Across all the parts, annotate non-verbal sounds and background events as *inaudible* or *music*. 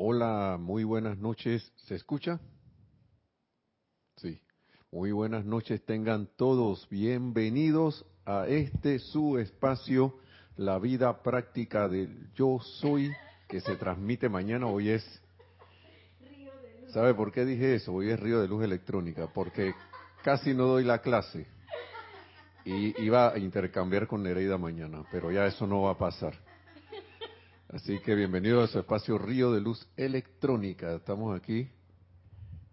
Hola, muy buenas noches. ¿Se escucha? Sí. Muy buenas noches tengan todos. Bienvenidos a este su espacio, la vida práctica del yo soy, que se transmite mañana. Hoy es... ¿Sabe por qué dije eso? Hoy es Río de Luz Electrónica, porque casi no doy la clase. Y iba a intercambiar con Nereida mañana, pero ya eso no va a pasar. Así que bienvenido a su espacio Río de Luz Electrónica. Estamos aquí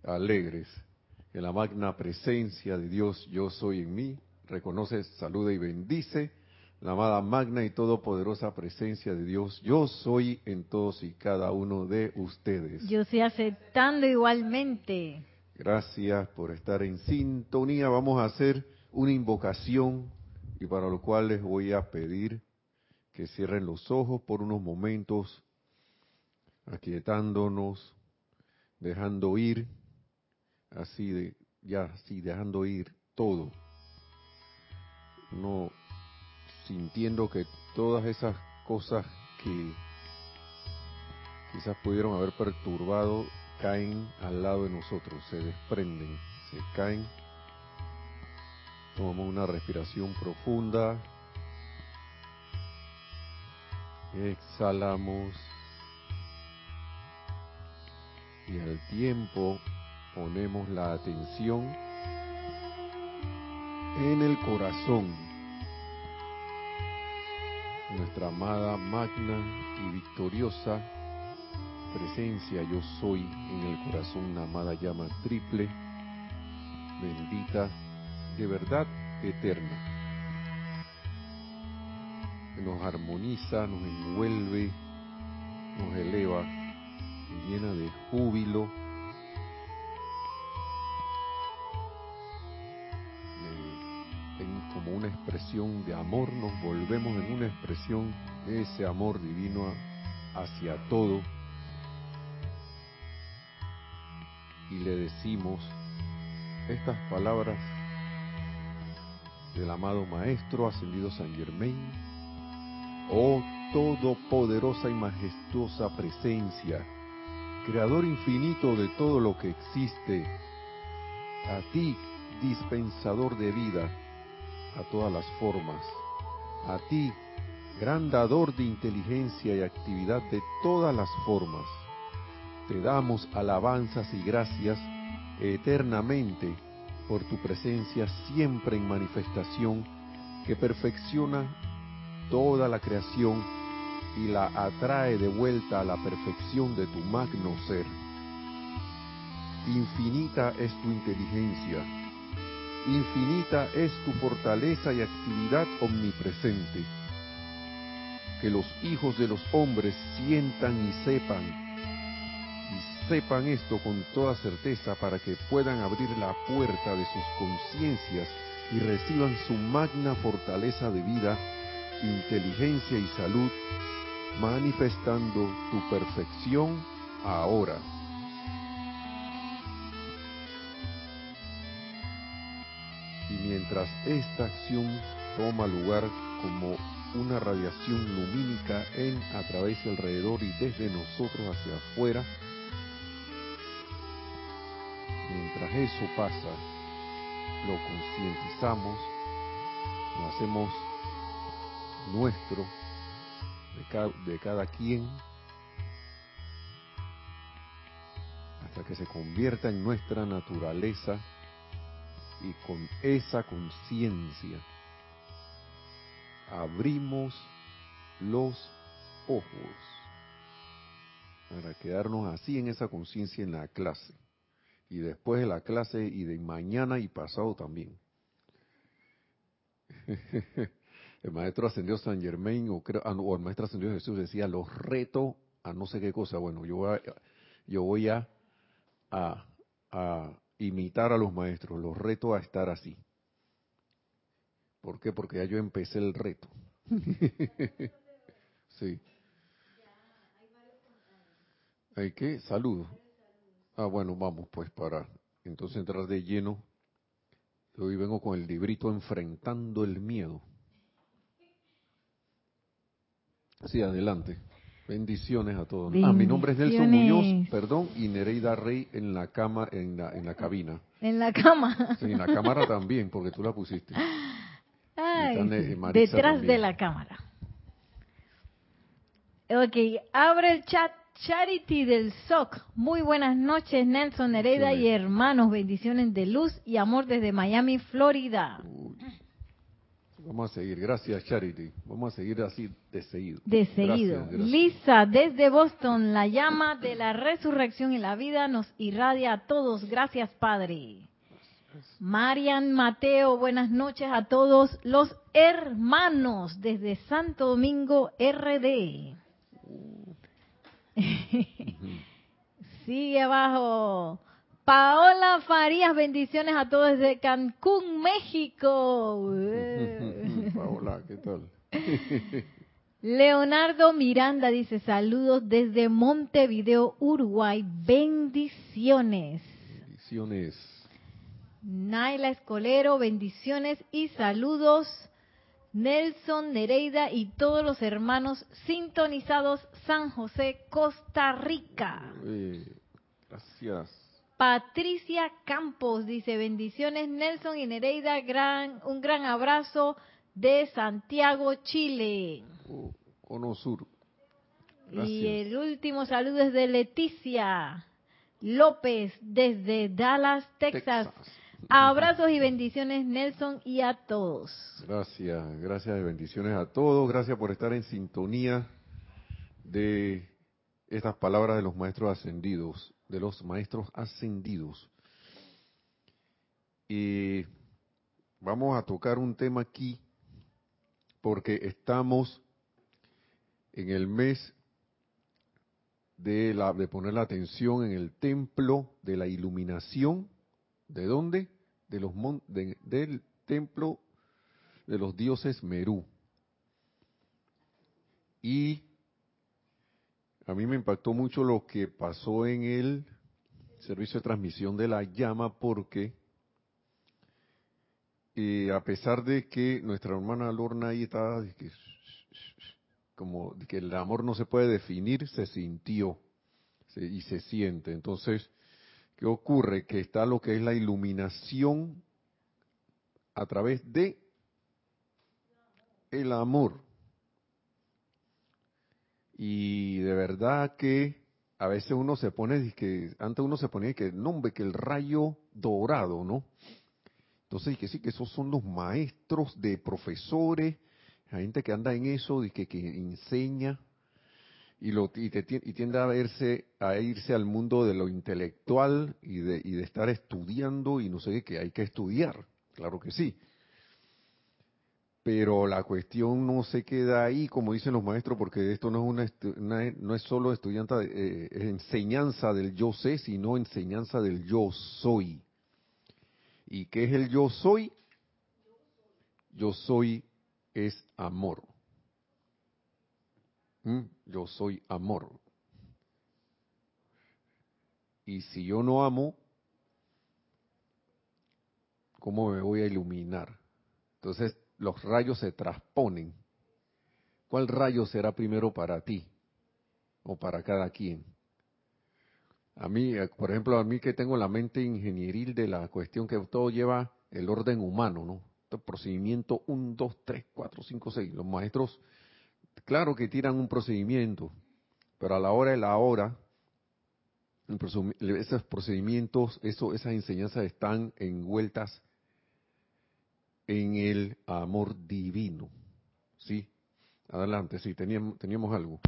alegres. En la magna presencia de Dios, yo soy en mí, reconoce, saluda y bendice la amada magna y todopoderosa presencia de Dios, yo soy en todos y cada uno de ustedes. Yo estoy aceptando igualmente. Gracias por estar en sintonía. Vamos a hacer una invocación y para lo cual les voy a pedir que cierren los ojos por unos momentos, aquietándonos, dejando ir, así de, ya, así dejando ir todo. No sintiendo que todas esas cosas que quizás pudieron haber perturbado caen al lado de nosotros, se desprenden, se caen. Tomamos una respiración profunda. Exhalamos. Y al tiempo ponemos la atención en el corazón. Nuestra amada, magna y victoriosa presencia yo soy en el corazón, una amada llama triple, bendita, de verdad eterna nos armoniza, nos envuelve, nos eleva, nos llena de júbilo, en, como una expresión de amor, nos volvemos en una expresión de ese amor divino hacia todo. Y le decimos estas palabras del amado Maestro Ascendido San Germain, Oh todopoderosa y majestuosa presencia, creador infinito de todo lo que existe, a ti, dispensador de vida a todas las formas, a ti, gran dador de inteligencia y actividad de todas las formas, te damos alabanzas y gracias eternamente por tu presencia siempre en manifestación que perfecciona toda la creación y la atrae de vuelta a la perfección de tu magno ser. Infinita es tu inteligencia, infinita es tu fortaleza y actividad omnipresente. Que los hijos de los hombres sientan y sepan, y sepan esto con toda certeza para que puedan abrir la puerta de sus conciencias y reciban su magna fortaleza de vida inteligencia y salud, manifestando tu perfección ahora. Y mientras esta acción toma lugar como una radiación lumínica en, a través del alrededor y desde nosotros hacia afuera, mientras eso pasa, lo concientizamos, lo hacemos nuestro, de cada, de cada quien, hasta que se convierta en nuestra naturaleza y con esa conciencia abrimos los ojos para quedarnos así en esa conciencia en la clase y después de la clase y de mañana y pasado también. *laughs* el maestro ascendió San Germain o, ah, o el maestro ascendió Jesús decía los reto a no sé qué cosa. Bueno, yo voy a, yo voy a, imitar a los maestros, los reto a estar así. ¿Por qué? Porque ya yo empecé el reto. *laughs* sí. ¿Hay qué? Saludos. Ah, bueno, vamos pues para entonces entrar de lleno. Hoy vengo con el librito Enfrentando el Miedo. Sí, adelante. Bendiciones a todos. Ah, mi nombre es Nelson Muñoz, perdón, y Nereida Rey en la cama, en la, en la cabina. En la cama. Sí, en la cámara también, porque tú la pusiste. Ay, detrás de la cámara. Ok, abre el chat Charity del SOC. Muy buenas noches, Nelson Nereida y hermanos. Bendiciones de luz y amor desde Miami, Florida. Vamos a seguir. Gracias, Charity. Vamos a seguir así de seguido. De seguido. Lisa, desde Boston, la llama de la resurrección y la vida nos irradia a todos. Gracias, Padre. Marian Mateo, buenas noches a todos los hermanos desde Santo Domingo, RD. Sigue abajo. Paola Farías, bendiciones a todos desde Cancún, México. Paola, ¿qué tal? Leonardo Miranda dice saludos desde Montevideo, Uruguay. Bendiciones. Bendiciones. Naila Escolero, bendiciones y saludos Nelson Nereida y todos los hermanos sintonizados San José, Costa Rica. gracias. Patricia Campos dice bendiciones Nelson y Nereida, gran, un gran abrazo de Santiago, Chile. Cono Sur. Y el último saludo es de Leticia López desde Dallas, Texas. Abrazos y bendiciones, Nelson, y a todos. Gracias, gracias y bendiciones a todos. Gracias por estar en sintonía de estas palabras de los maestros ascendidos, de los maestros ascendidos. Y vamos a tocar un tema aquí porque estamos en el mes de, la, de poner la atención en el templo de la iluminación. ¿De dónde? de los del templo de los dioses Merú. Y a mí me impactó mucho lo que pasó en el servicio de transmisión de la llama porque eh, a pesar de que nuestra hermana Lorna ahí estaba como que el amor no se puede definir, se sintió y se siente. Entonces, ¿Qué ocurre? Que está lo que es la iluminación a través de el amor. Y de verdad que a veces uno se pone, que antes uno se ponía que nombre, que el rayo dorado, ¿no? Entonces, que sí, que esos son los maestros de profesores, gente que anda en eso, y que, que enseña, y, lo, y, tiende a, verse, a irse al mundo de lo intelectual y de, y de estar estudiando y no sé qué, hay que estudiar, claro que sí. Pero la cuestión no se queda ahí, como dicen los maestros, porque esto no es, una, no es solo estudiante, eh, enseñanza del yo sé, sino enseñanza del yo soy. ¿Y qué es el yo soy? Yo soy es amor. ¿Mm? Yo soy amor. Y si yo no amo, ¿cómo me voy a iluminar? Entonces los rayos se transponen. ¿Cuál rayo será primero para ti o para cada quien? A mí, eh, por ejemplo, a mí que tengo la mente ingenieril de la cuestión que todo lleva el orden humano, ¿no? Procedimiento 1, 2, 3, 4, 5, 6. Los maestros claro que tiran un procedimiento, pero a la hora de la hora, esos procedimientos, eso, esas enseñanzas están envueltas en el amor divino. ¿Sí? Adelante, sí, teníamos, teníamos algo.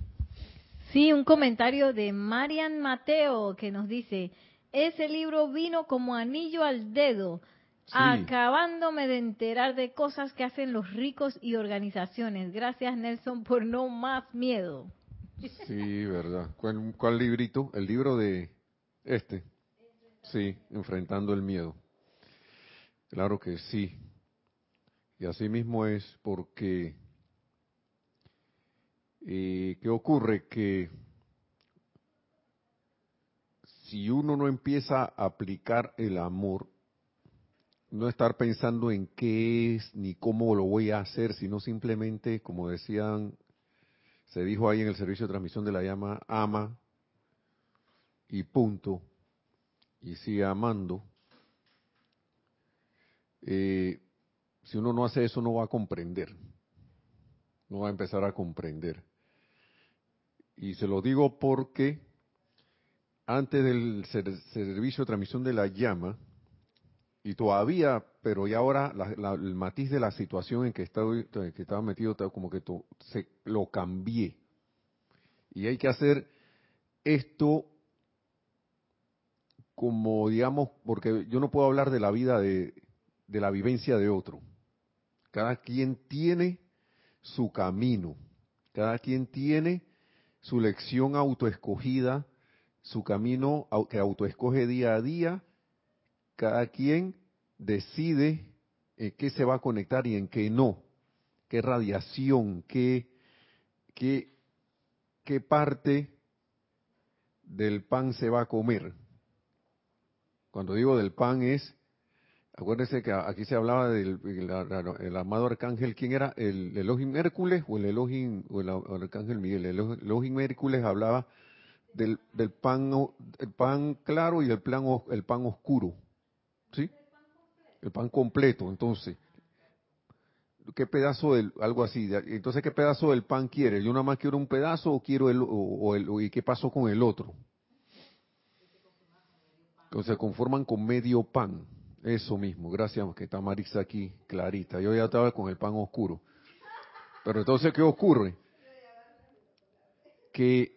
Sí, un comentario de Marian Mateo que nos dice, ese libro vino como anillo al dedo Acabándome de enterar de cosas que hacen los ricos y organizaciones. Gracias, Nelson, por no más miedo. Sí, verdad. ¿Cuál, librito? El libro de este. Sí, enfrentando el miedo. Claro que sí. Y así mismo es porque, eh, ¿qué ocurre? Que si uno no empieza a aplicar el amor, no estar pensando en qué es ni cómo lo voy a hacer, sino simplemente, como decían se dijo ahí en el servicio de transmisión de la llama, ama y punto, y sigue amando, eh, si uno no hace eso no va a comprender, no va a empezar a comprender. Y se lo digo porque antes del servicio de transmisión de la llama, y todavía, pero ya ahora el matiz de la situación en que estaba, que estaba metido, como que se, lo cambié. Y hay que hacer esto como, digamos, porque yo no puedo hablar de la vida de la vivencia de otro. Cada quien tiene su camino, cada quien tiene su lección autoescogida, su camino que autoescoge día a día cada quien decide en qué se va a conectar y en qué no, qué radiación, qué, qué, qué parte del pan se va a comer. Cuando digo del pan es, acuérdense que aquí se hablaba del el, amado arcángel, ¿quién era? ¿El Elohim Hércules o el Elohim, o el, arcángel Miguel? El Elohim Hércules hablaba del, del pan, el pan claro y el, plan, el pan oscuro. ¿Sí? El pan completo, entonces. ¿Qué pedazo del, algo así? Entonces, ¿qué pedazo del pan quiere? ¿Yo nada más quiero un pedazo o quiero el, o, el, y qué pasó con el otro? Entonces, se conforman con medio pan. Eso mismo, gracias que está Marisa aquí clarita. Yo ya estaba con el pan oscuro. Pero entonces, ¿qué ocurre? Que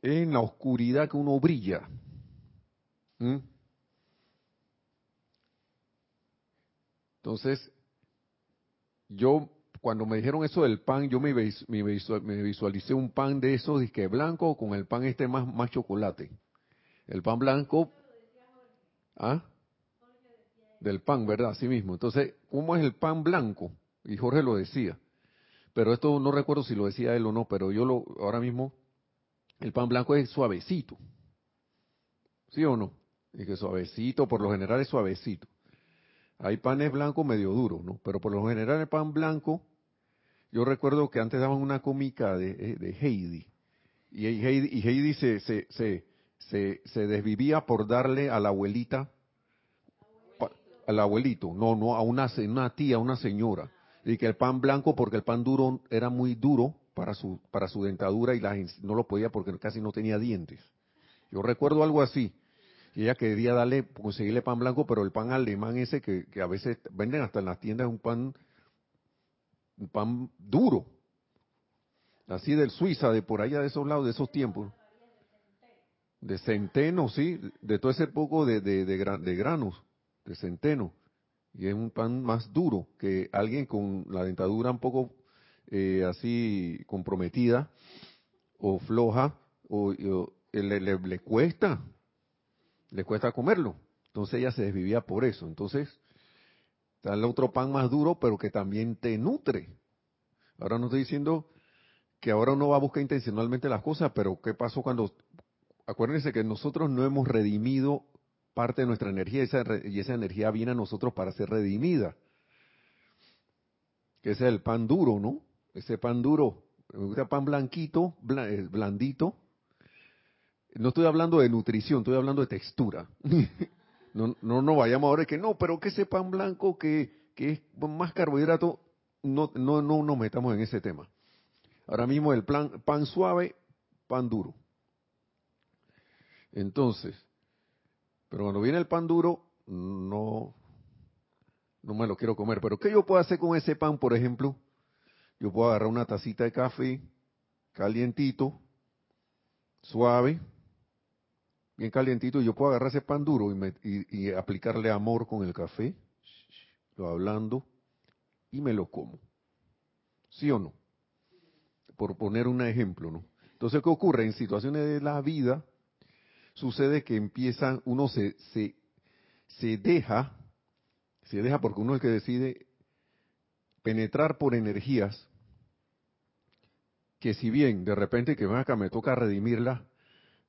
en la oscuridad que uno brilla. Entonces, yo cuando me dijeron eso del pan, yo me, visualicé un pan de esos disque blanco con el pan este más, más chocolate. El pan blanco, ¿ah? Del pan, ¿verdad? Así mismo. Entonces, ¿cómo es el pan blanco? Y Jorge lo decía. Pero esto no recuerdo si lo decía él o no, pero yo lo, ahora mismo, el pan blanco es suavecito. ¿Sí o no? Y que suavecito, por lo general es suavecito. Hay panes blancos medio duros, ¿no? Pero por lo general el pan blanco, yo recuerdo que antes daban una cómica de, eh, Heidi. Y Heidi, y Heidi se, se, se, se, desvivía por darle a la abuelita, al abuelito, no, no, a una, tía, a una señora. Y que el pan blanco, porque el pan duro era muy duro para su, para su dentadura y la, no lo podía porque casi no tenía dientes. Yo recuerdo algo así y ella quería darle, conseguirle pan blanco, pero el pan alemán ese que, a veces venden hasta en las tiendas un pan, un pan duro, así del Suiza, de por allá de esos lados, de esos tiempos. De centeno, sí, de todo ese poco de, de, de, granos, de centeno. Y es un pan más duro que alguien con la dentadura un poco eh, así comprometida o floja, o, le, le, cuesta le cuesta comerlo. Entonces ella se desvivía por eso. Entonces, está otro pan más duro, pero que también te nutre. Ahora no estoy diciendo que ahora uno va a buscar intencionalmente las cosas, pero ¿qué pasó cuando... Acuérdense que nosotros no hemos redimido parte de nuestra energía y esa, energía viene a nosotros para ser redimida. Que ese es el pan duro, ¿no? Ese pan duro, me pan blanquito, eh, blandito, no estoy hablando de nutrición, estoy hablando de textura. *laughs* no, no, no vayamos ahora que no, pero que ese pan blanco que, que es más carbohidrato, no, no, no nos metamos en ese tema. Ahora mismo el plan, pan suave, pan duro. Entonces, pero cuando viene el pan duro, no, no me lo quiero comer. Pero ¿qué yo puedo hacer con ese pan, por ejemplo? Yo puedo agarrar una tacita de café calientito, suave, bien calientito, y yo puedo agarrar ese pan duro y, aplicarle amor con el café, lo hablando, y me lo como. ¿Sí o no? Por poner un ejemplo, ¿no? Entonces, ¿qué ocurre? En situaciones de la vida, sucede que empiezan, uno se, se, se deja, se deja porque uno es el que decide penetrar por energías que si bien de repente que acá me toca redimirla,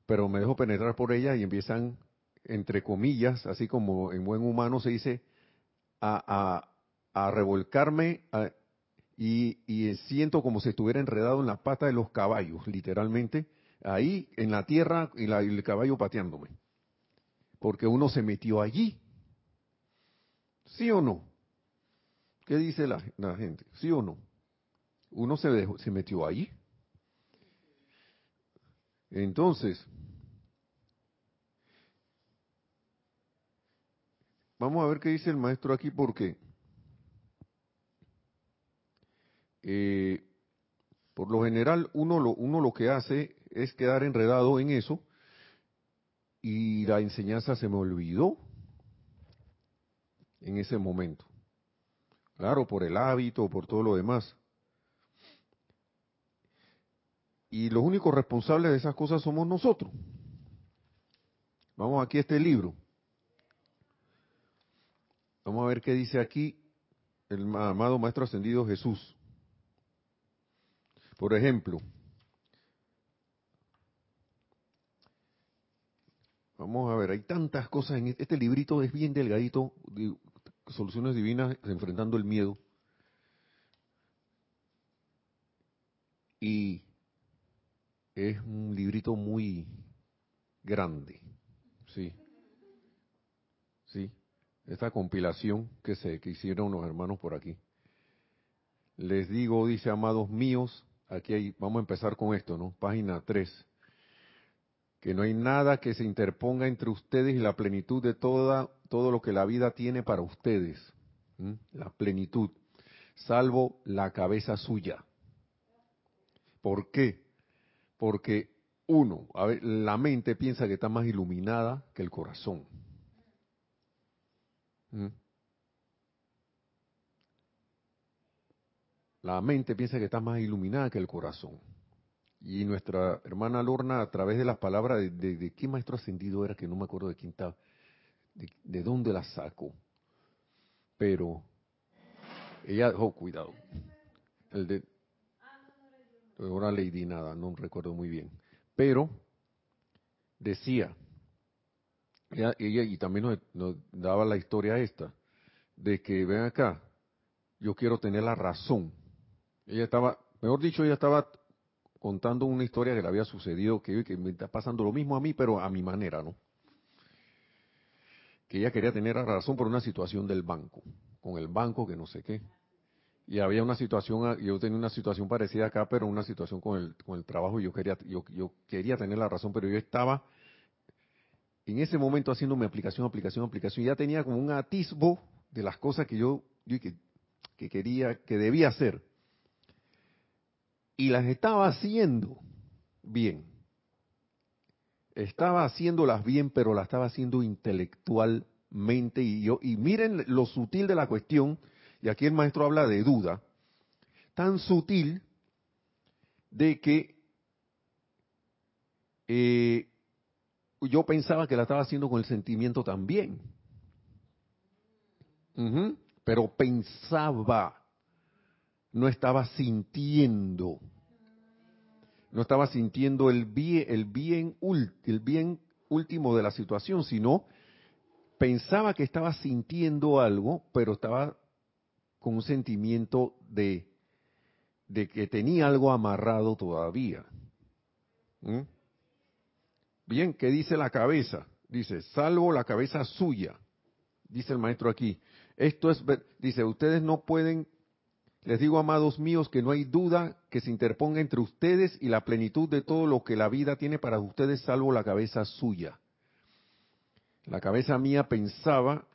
pero me dejo penetrar por ella y empiezan, entre comillas, así como en buen humano se dice, a, a, revolcarme y, y siento como si estuviera enredado en la pata de los caballos, literalmente, ahí en la tierra y, la, y el caballo pateándome. Porque uno se metió allí. ¿Sí o no? ¿Qué dice la, gente? ¿Sí o no? Uno se metió allí. Entonces, vamos a ver qué dice el maestro aquí porque eh, por lo general uno lo, uno lo que hace es quedar enredado en eso y la enseñanza se me olvidó en ese momento. Claro, por el hábito, por todo lo demás. Y los únicos responsables de esas cosas somos nosotros. Vamos aquí a este libro. Vamos a ver qué dice aquí el amado Maestro Ascendido Jesús. Por ejemplo, vamos a ver, hay tantas cosas en este, este librito, es bien delgadito, Soluciones Divinas enfrentando el miedo. Y es un librito muy grande, sí, sí, esta compilación que se que hicieron los hermanos por aquí. Les digo, dice amados míos, aquí hay, vamos a empezar con esto, ¿no? Página 3. Que no hay nada que se interponga entre ustedes y la plenitud de toda, todo lo que la vida tiene para ustedes. La plenitud. Salvo la cabeza suya. ¿Por qué? Porque uno, a ver, la mente piensa que está más iluminada que el corazón. La mente piensa que está más iluminada que el corazón. Y nuestra hermana Lorna, a través de las palabras de, de, qué maestro ascendido era, que no me acuerdo de quién estaba, de, dónde la sacó. Pero ella, oh, cuidado. El de, ahora Lady nada, no recuerdo muy bien. Pero decía, ella, y también nos, nos, daba la historia esta, de que ven acá, yo quiero tener la razón. Ella estaba, mejor dicho, ella estaba contando una historia que le había sucedido, que, que me está pasando lo mismo a mí, pero a mi manera, ¿no? Que ella quería tener razón por una situación del banco, con el banco que no sé qué. Y había una situación, yo tenía una situación parecida acá, pero una situación con el, con el trabajo, y yo quería, yo, yo quería tener la razón, pero yo estaba en ese momento haciendo mi aplicación, aplicación, aplicación, y ya tenía como un atisbo de las cosas que yo, yo que, que quería, que debía hacer y las estaba haciendo bien. Estaba haciéndolas bien, pero las estaba haciendo intelectualmente y yo y miren lo sutil de la cuestión, y aquí el maestro habla de duda, tan sutil de que eh, yo pensaba que la estaba haciendo con el sentimiento también. pero pensaba no estaba sintiendo, no estaba sintiendo el bien, el bien, el bien último de la situación, sino pensaba que estaba sintiendo algo, pero estaba con un sentimiento de, de que tenía algo amarrado todavía. ¿Mm? Bien, ¿qué dice la cabeza? Dice, salvo la cabeza suya, dice el maestro aquí. Esto es, dice, ustedes no pueden les digo, amados míos, que no hay duda que se interponga entre ustedes y la plenitud de todo lo que la vida tiene para ustedes, salvo la cabeza suya. La cabeza mía pensaba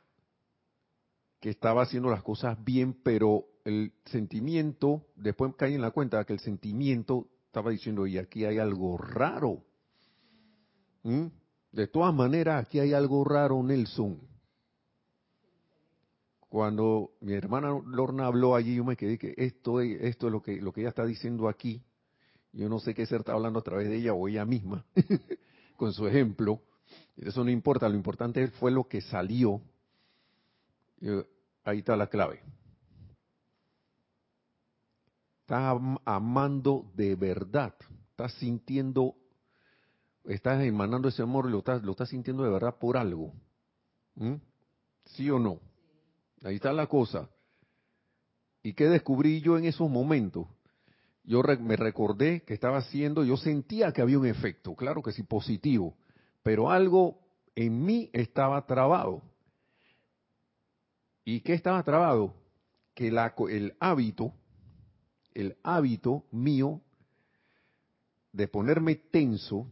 que estaba haciendo las cosas bien, pero el sentimiento, después caí en la cuenta que el sentimiento estaba diciendo, y aquí hay algo raro. ¿Mm? De todas maneras, aquí hay algo raro, Nelson cuando mi hermana Lorna habló allí, yo me quedé que esto, esto es lo que, lo que ella está diciendo aquí. Yo no sé qué ser está hablando a través de ella o ella misma, *laughs* con su ejemplo. Eso no importa, lo importante fue lo que salió. Ahí está la clave. Estás amando de verdad, estás sintiendo, estás emanando ese amor, lo estás, lo estás sintiendo de verdad por algo. ¿Mm? ¿Sí o no? Ahí está la cosa. ¿Y qué descubrí yo en esos momentos? Yo me recordé que estaba haciendo, yo sentía que había un efecto, claro que sí, positivo, pero algo en mí estaba trabado. ¿Y qué estaba trabado? Que la, el hábito, el hábito mío de ponerme tenso,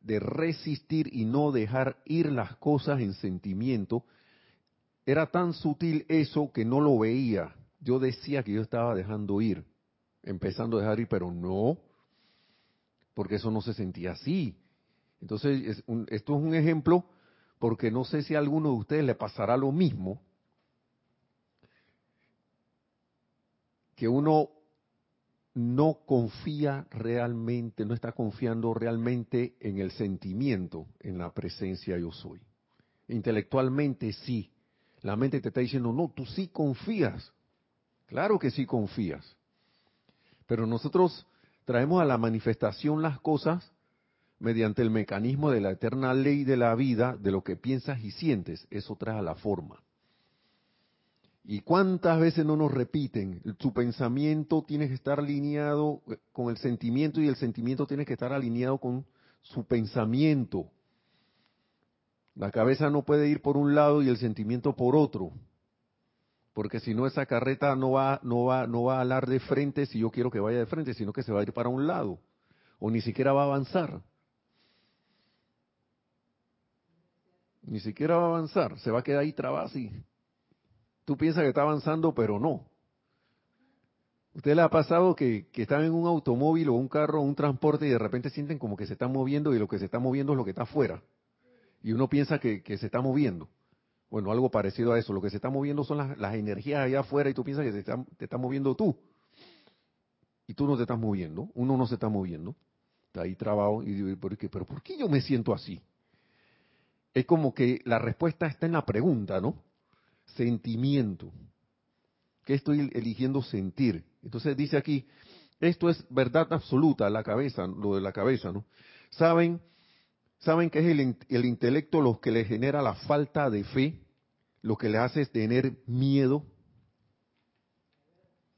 de resistir y no dejar ir las cosas en sentimiento, era tan sutil eso que no lo veía. Yo decía que yo estaba dejando ir, empezando a dejar ir, pero no, porque eso no se sentía así. Entonces, esto es un ejemplo porque no sé si a alguno de ustedes le pasará lo mismo, que uno no confía realmente, no está confiando realmente en el sentimiento, en la presencia yo soy. Intelectualmente sí. La mente te está diciendo, no, tú sí confías. Claro que sí confías. Pero nosotros traemos a la manifestación las cosas mediante el mecanismo de la eterna ley de la vida, de lo que piensas y sientes. Eso trae a la forma. ¿Y cuántas veces no nos repiten? Su pensamiento tiene que estar alineado eh, con el sentimiento y el sentimiento tiene que estar alineado con su pensamiento. La cabeza no puede ir por un lado y el sentimiento por otro. Porque si no esa carreta no va no va no va a alar de frente si yo quiero que vaya de frente, sino que se va a ir para un lado o ni siquiera va a avanzar. Ni siquiera va a avanzar, se va a quedar ahí trabado así. Tú piensas que está avanzando, pero no. ¿Usted le ha pasado que, que, están en un automóvil o un carro o un transporte y de repente sienten como que se están moviendo y lo que se está moviendo es lo que está afuera? Y uno piensa que, se está moviendo. Bueno, algo parecido a eso. Lo que se está moviendo son las, energías allá afuera y tú piensas que te está moviendo tú. Y tú no te estás moviendo. Uno no se está moviendo. Está ahí trabado y digo, ¿pero por qué yo me siento así? Es como que la respuesta está en la pregunta, ¿no? sentimiento. ¿Qué estoy eligiendo sentir? Entonces dice aquí, esto es verdad absoluta, la cabeza, lo de la cabeza, ¿no? Saben, saben que es el, el intelecto lo que le genera la falta de fe, lo que le hace tener miedo.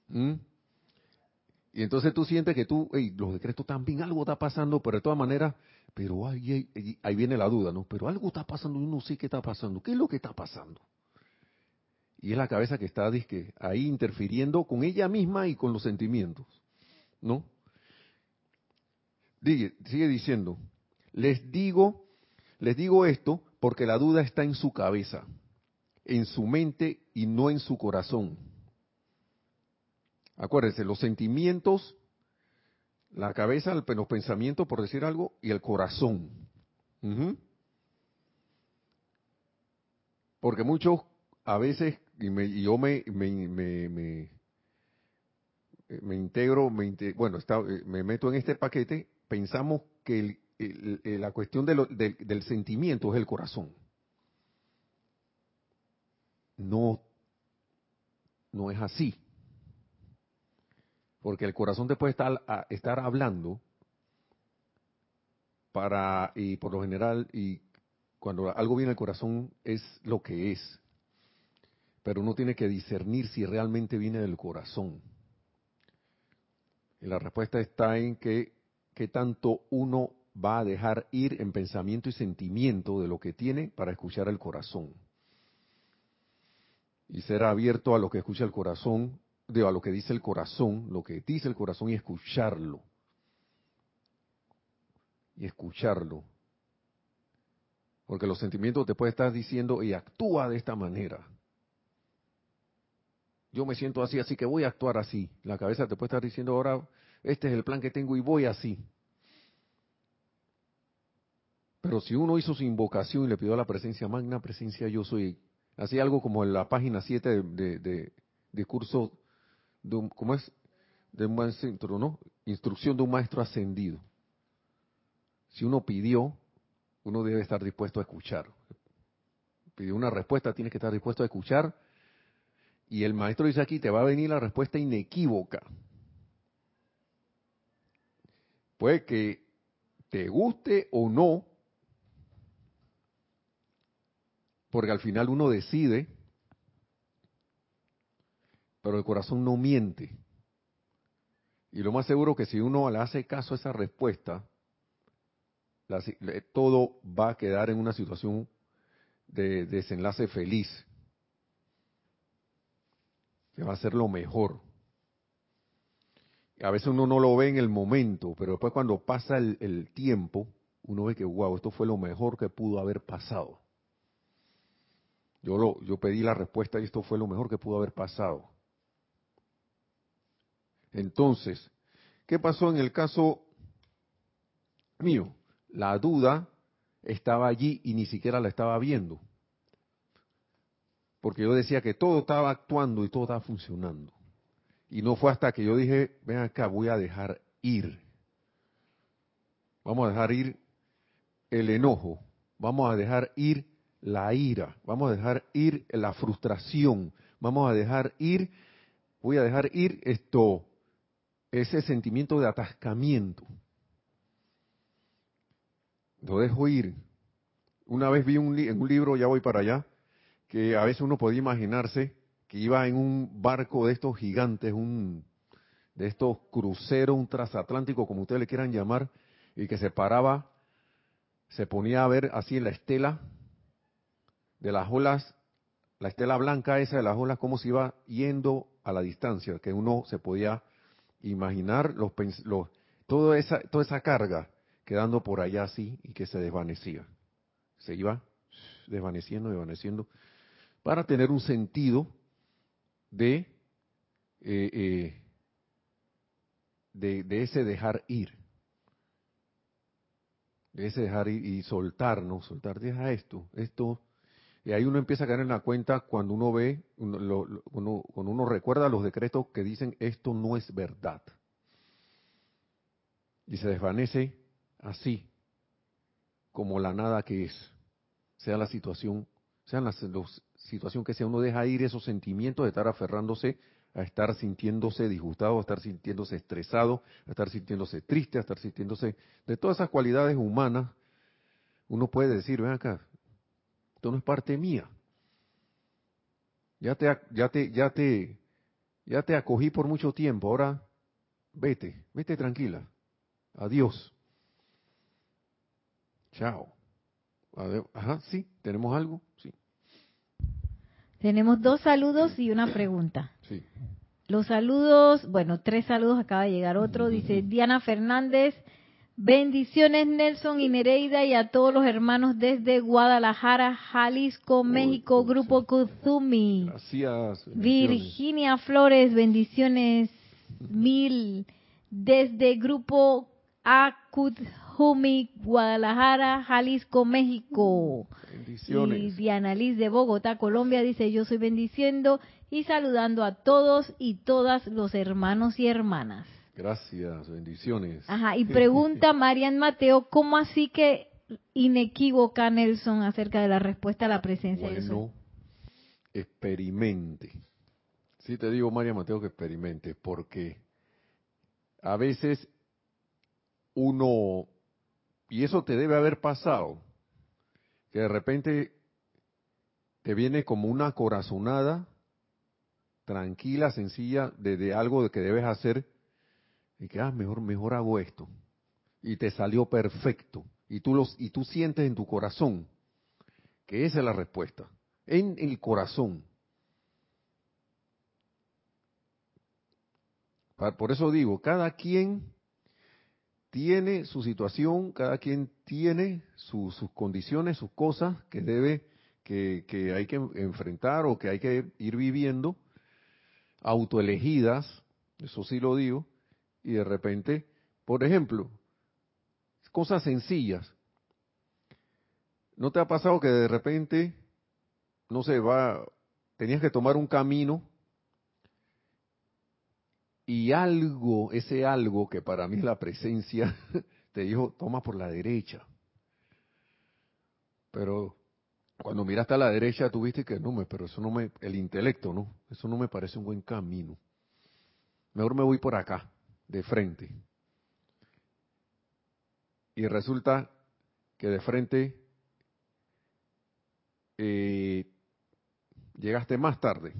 ¿Mm? Y entonces tú sientes que tú, hey, los decretos también, algo está pasando, pero de todas maneras, pero ahí, ahí, viene la duda, ¿no? Pero algo está pasando y no sé qué está pasando. ¿Qué es lo que está pasando? Y es la cabeza que está ahí interfiriendo con ella misma y con los sentimientos. ¿No? sigue diciendo, les digo, les digo esto porque la duda está en su cabeza, en su mente y no en su corazón. Acuérdense, los sentimientos, la cabeza, los pensamientos, por decir algo, y el corazón. Porque muchos a veces y, yo me, me, me, me, integro, me bueno, está, me meto en este paquete, pensamos que la cuestión de del sentimiento es el corazón. No, no es así. Porque el corazón te puede estar, estar hablando para, y por lo general, y cuando algo viene al corazón es lo que es pero uno tiene que discernir si realmente viene del corazón. Y la respuesta está en que qué tanto uno va a dejar ir en pensamiento y sentimiento de lo que tiene para escuchar el corazón. Y ser abierto a lo que escucha el corazón, a lo que dice el corazón, lo que dice el corazón y escucharlo. Y escucharlo. Porque los sentimientos te pueden estar diciendo y actúa de esta manera yo me siento así, así que voy a actuar así. La cabeza te puede estar diciendo ahora, este es el plan que tengo y voy así. Pero si uno hizo su invocación y le pidió a la presencia magna, presencia yo soy, así algo como en la página 7 de, de, curso, de ¿cómo es? De un maestro, ¿no? Instrucción de un maestro ascendido. Si uno pidió, uno debe estar dispuesto a escuchar. Pidió una respuesta, tiene que estar dispuesto a escuchar y el maestro dice aquí, te va a venir la respuesta inequívoca. Puede que te guste o no, porque al final uno decide pero el corazón no miente. Y lo más seguro que si uno le hace caso a esa respuesta, todo va a quedar en una situación de desenlace feliz, que va a ser lo mejor. A veces uno no lo ve en el momento, pero después cuando pasa el, tiempo, uno ve que, wow, esto fue lo mejor que pudo haber pasado. Yo, lo, pedí la respuesta y esto fue lo mejor que pudo haber pasado. Entonces, ¿qué pasó en el caso mío? La duda estaba allí y ni siquiera la estaba viendo. Porque yo decía que todo estaba actuando y todo estaba funcionando. Y no fue hasta que yo dije, ven acá, voy a dejar ir. Vamos a dejar ir el enojo. Vamos a dejar ir la ira. Vamos a dejar ir la frustración. Vamos a dejar ir, voy a dejar ir esto, ese sentimiento de atascamiento. Lo dejo ir. Una vez vi un, en un libro, ya voy para allá, que a veces uno podía imaginarse que iba en un barco de estos gigantes, un de estos cruceros, un transatlántico, como ustedes le quieran llamar, y que se paraba, se ponía a ver así en la estela de las olas, la estela blanca esa de las olas, cómo se iba yendo a la distancia, que uno se podía imaginar los, los, toda, esa, toda esa carga quedando por allá así y que se desvanecía. Se iba desvaneciendo, desvaneciendo, para tener un sentido de, eh, eh, de, de, ese dejar ir. De ese dejar ir y soltar, ¿no? Soltar, deja esto, esto. Y ahí uno empieza a caer en la cuenta cuando uno ve, cuando uno recuerda los decretos que dicen esto no es verdad. Y se desvanece así, como la nada que es, sea la situación, sean las los, situación que sea, uno deja ir esos sentimientos de estar aferrándose a estar sintiéndose disgustado, a estar sintiéndose estresado, a estar sintiéndose triste, a estar sintiéndose de todas esas cualidades humanas, uno puede decir, ven acá, esto no es parte mía. Ya te, ya te, ya te, ya te acogí por mucho tiempo, ahora vete, vete tranquila. Adiós. Chao. Ajá, sí, tenemos algo, sí. Tenemos dos saludos y una pregunta. Sí. Los saludos, bueno, tres saludos, acaba de llegar otro. Dice *laughs* Diana Fernández, bendiciones Nelson y Nereida y a todos los hermanos desde Guadalajara, Jalisco, México, Grupo Kuzumi. Gracias. Virginia Flores, bendiciones mil desde Grupo Akuzumi, Guadalajara, Jalisco, México. Y Diana Liz de Bogotá, Colombia, dice, yo soy bendiciendo y saludando a todos y todas los hermanos y hermanas. Gracias, bendiciones. Ajá, y pregunta *laughs* Marian Mateo, ¿cómo así que inequívoca Nelson acerca de la respuesta a la presencia de Dios? experimente. Sí te digo, Marian Mateo, que experimente, porque a veces uno, y eso te debe haber pasado, que de repente te viene como una corazonada tranquila, sencilla, de, algo de que debes hacer, y que, ah, mejor, mejor hago esto. Y te salió perfecto. Y tú, los, y tú sientes en tu corazón que esa es la respuesta. En el corazón. Por eso digo, cada quien tiene su situación, cada quien tiene sus condiciones, sus cosas que debe, que, que hay que enfrentar o que hay que ir viviendo, autoelegidas, eso sí lo digo, y de repente, por ejemplo, cosas sencillas. ¿No te ha pasado que de repente, no sé, va, tenías que tomar un camino y algo, ese algo que para mí es la presencia, *laughs* te dijo, toma por la derecha. Pero cuando miraste a la derecha, tuviste que no me, pero eso no me, el intelecto, ¿no? Eso no me parece un buen camino. Mejor me voy por acá, de frente. Y resulta que de frente eh, llegaste más tarde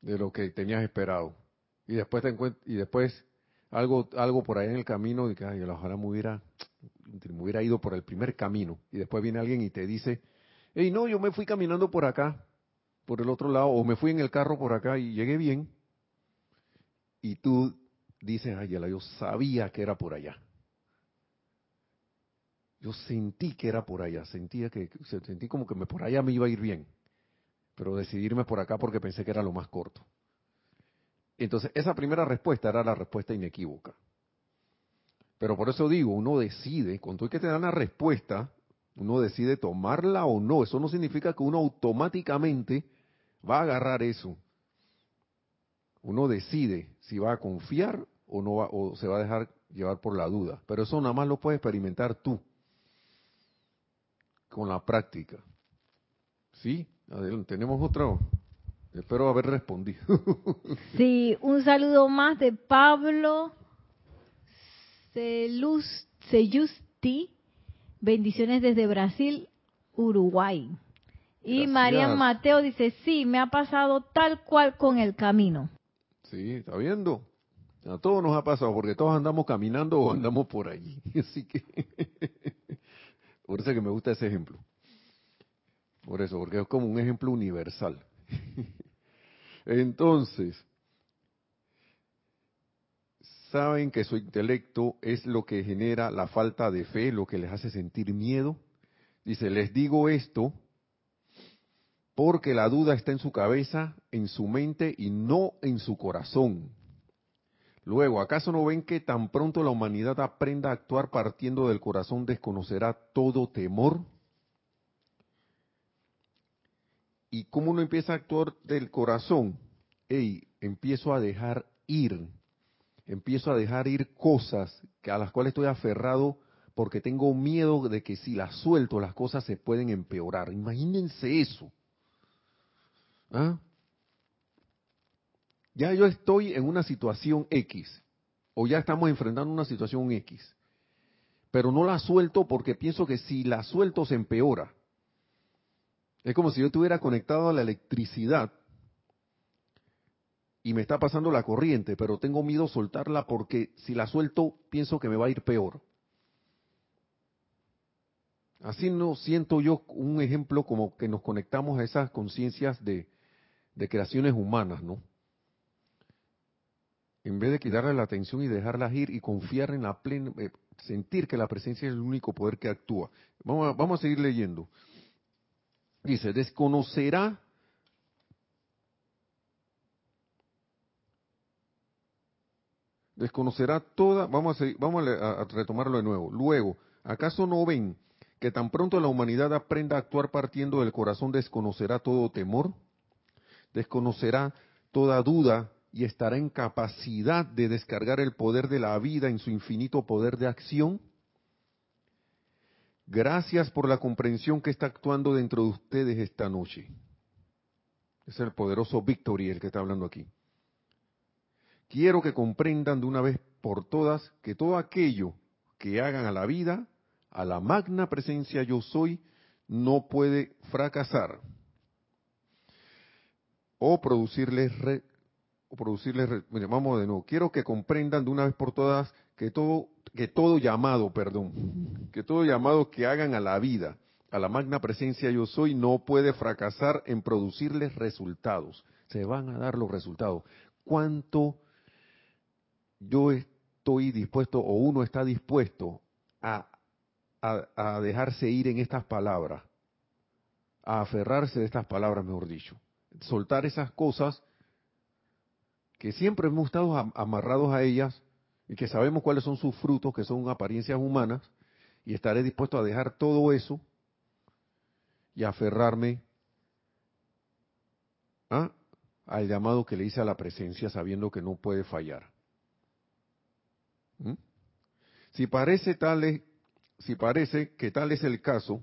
de lo que tenías esperado. Y después te y después algo, algo por ahí en el camino, y que ay, ojalá me hubiera, me hubiera ido por el primer camino. Y después viene alguien y te dice, hey, no, yo me fui caminando por acá, por el otro lado, o me fui en el carro por acá y llegué bien. Y tú dices, ay, yo sabía que era por allá. Yo sentí que era por allá, sentía que, sentí como que me, por allá me iba a ir bien. Pero decidirme por acá porque pensé que era lo más corto. Entonces, esa primera respuesta era la respuesta inequívoca. Pero por eso digo, uno decide, cuando hay que tener una respuesta, uno decide tomarla o no. Eso no significa que uno automáticamente va a agarrar eso. Uno decide si va a confiar o no va, o se va a dejar llevar por la duda. Pero eso nada más lo puedes experimentar tú con la práctica. ¿Sí? Adelante. Tenemos otro. Espero haber respondido. *laughs* sí, un saludo más de Pablo Seyusti. Bendiciones desde Brasil, Uruguay. Y Marian Mateo dice, sí, me ha pasado tal cual con el camino. Sí, está viendo. A todos nos ha pasado, porque todos andamos caminando o andamos por allí. *laughs* Así que, *laughs* por eso que me gusta ese ejemplo. Por eso, porque es como un ejemplo universal. *laughs* Entonces, saben que su intelecto es lo que genera la falta de fe, lo que les hace sentir miedo. Dice, les digo esto porque la duda está en su cabeza, en su mente y no en su corazón. Luego, ¿acaso no ven que tan pronto la humanidad aprenda a actuar partiendo del corazón desconocerá todo temor? ¿Y cómo uno empieza a actuar del corazón? Ey, empiezo a dejar ir, empiezo a dejar ir cosas a las cuales estoy aferrado porque tengo miedo de que si las suelto las cosas se pueden empeorar. Imagínense eso. ¿Ah? Ya yo estoy en una situación X, o ya estamos enfrentando una situación X, pero no la suelto porque pienso que si la suelto se empeora. Es como si yo estuviera conectado a la electricidad y me está pasando la corriente, pero tengo miedo soltarla porque si la suelto pienso que me va a ir peor. Así no siento yo un ejemplo como que nos conectamos a esas conciencias de, de creaciones humanas, ¿no? En vez de quitarle la atención y dejarlas ir y confiar en la plena, eh, sentir que la presencia es el único poder que actúa. Vamos vamos a seguir leyendo. Dice, desconocerá desconocerá toda, vamos a, vamos a, retomarlo de nuevo. Luego, ¿acaso no ven que tan pronto la humanidad aprenda a actuar partiendo del corazón, desconocerá todo temor? Desconocerá toda duda y estará en capacidad de descargar el poder de la vida en su infinito poder de acción? Gracias por la comprensión que está actuando dentro de ustedes esta noche. Es el poderoso Victory el que está hablando aquí. Quiero que comprendan de una vez por todas que todo aquello que hagan a la vida, a la magna presencia yo soy, no puede fracasar o producirles, o producirles vamos de nuevo, quiero que comprendan de una vez por todas que todo que todo llamado, perdón, que todo llamado que hagan a la vida, a la magna presencia yo soy, no puede fracasar en producirles resultados. Se van a dar los resultados. ¿Cuánto yo estoy dispuesto o uno está dispuesto a, a, dejarse ir en estas palabras? A aferrarse de estas palabras, mejor dicho. Soltar esas cosas que siempre hemos estado amarrados a ellas y que sabemos cuáles son sus frutos, que son apariencias humanas, y estaré dispuesto a dejar todo eso y aferrarme ¿ah? al llamado que le hice a la presencia, sabiendo que no puede fallar. ¿Mm? Si parece tal si parece que tal es el caso,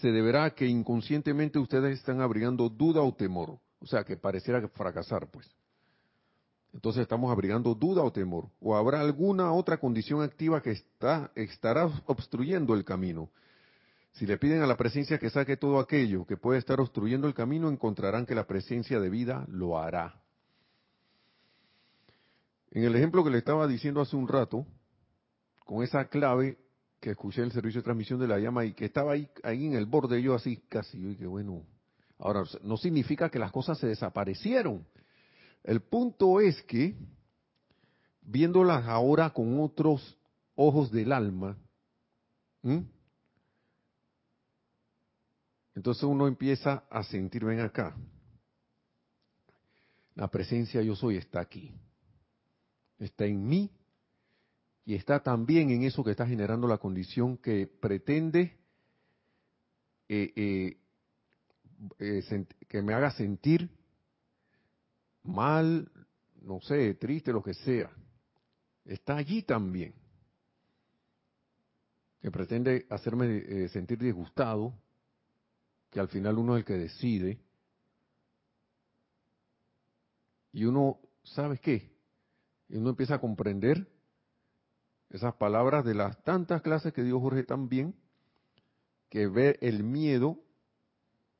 se deberá que inconscientemente ustedes están abrigando duda o temor, o sea, que pareciera fracasar, pues. Entonces estamos abrigando duda o temor. ¿O habrá alguna otra condición activa que está, estará obstruyendo el camino? Si le piden a la presencia que saque todo aquello que puede estar obstruyendo el camino, encontrarán que la presencia de vida lo hará. En el ejemplo que le estaba diciendo hace un rato, con esa clave que escuché el servicio de transmisión de la llama y que estaba ahí, ahí en el borde, yo así casi, yo dije, bueno, ahora no significa que las cosas se desaparecieron. El punto es que, viéndolas ahora con otros ojos del alma, entonces uno empieza a sentir, ven acá, la presencia yo soy está aquí, está en mí y está también en eso que está generando la condición que pretende eh, eh, eh, que me haga sentir mal, no sé, triste, lo que sea. Está allí también. Que pretende hacerme sentir disgustado, que al final uno es el que decide. Y uno, ¿sabes qué? Y uno empieza a comprender esas palabras de las tantas clases que dio Jorge también, que ve el miedo,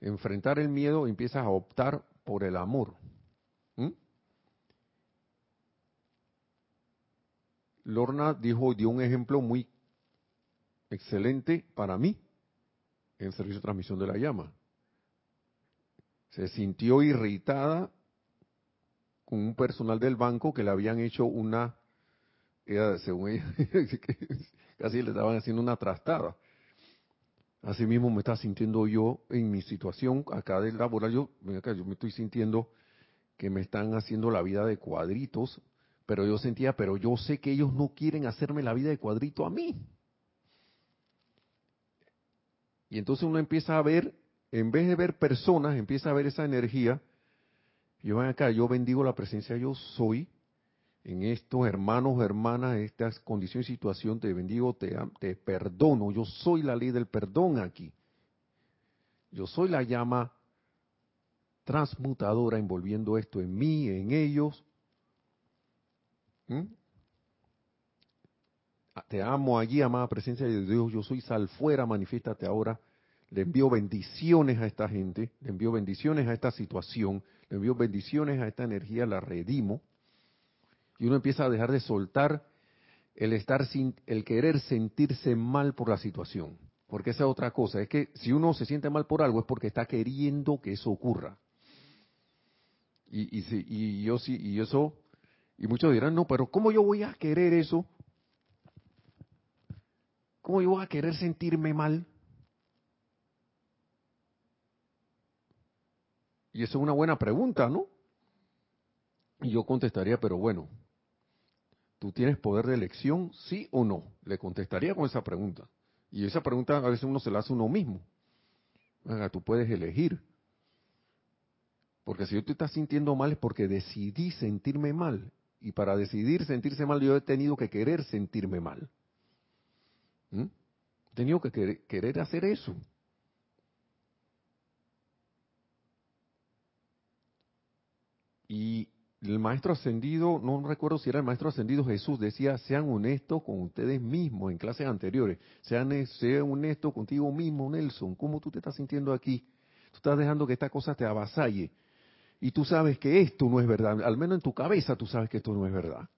enfrentar el miedo, empiezas a optar por el amor. Lorna dijo, dio un ejemplo muy excelente para mí en el servicio de transmisión de la llama. Se sintió irritada con un personal del banco que le habían hecho una según ella, *laughs* casi le estaban haciendo una trastada. Así mismo me estaba sintiendo yo en mi situación acá del laboral. Yo, yo me estoy sintiendo que me están haciendo la vida de cuadritos, pero yo sentía, pero yo sé que ellos no quieren hacerme la vida de cuadrito a mí. Y entonces uno empieza a ver, en vez de ver personas, empieza a ver esa energía. Yo ven acá, yo bendigo la presencia, yo soy, en estos hermanos, hermanas, estas condición y situación, te bendigo, te, te perdono. Yo soy la ley del perdón aquí. Yo soy la llama transmutadora envolviendo esto en mí, en ellos. ¿Mm? Ah, te amo allí, amada presencia de Dios. Yo soy sal fuera, manifiéstate ahora. Le envío bendiciones a esta gente, le envío bendiciones a esta situación, le envío bendiciones a esta energía, la redimo y uno empieza a dejar de soltar el estar sin, el querer sentirse mal por la situación. Porque esa es otra cosa, es que si uno se siente mal por algo es porque está queriendo que eso ocurra. Y, y, y yo sí, y eso, y muchos dirán, no, pero ¿cómo yo voy a querer eso? ¿Cómo yo voy a querer sentirme mal? Y eso es una buena pregunta, ¿no? Y yo contestaría, pero bueno, ¿Tú tienes poder de elección, sí o no? Le contestaría con esa pregunta. Y esa pregunta a veces uno se la hace uno mismo. tú puedes elegir. Porque si yo te estás sintiendo mal es porque decidí sentirme mal. Y para decidir sentirse mal yo he tenido que querer sentirme mal. ¿Mm? He tenido que querer hacer eso. Y el maestro ascendido, no recuerdo si era el maestro ascendido Jesús, decía, sean honestos con ustedes mismos en clases anteriores, sean, sean honestos contigo mismo, Nelson, ¿cómo tú te estás sintiendo aquí? Tú estás dejando que esta cosa te avasalle y tú sabes que esto no es verdad, al menos en tu cabeza tú sabes que esto no es verdad.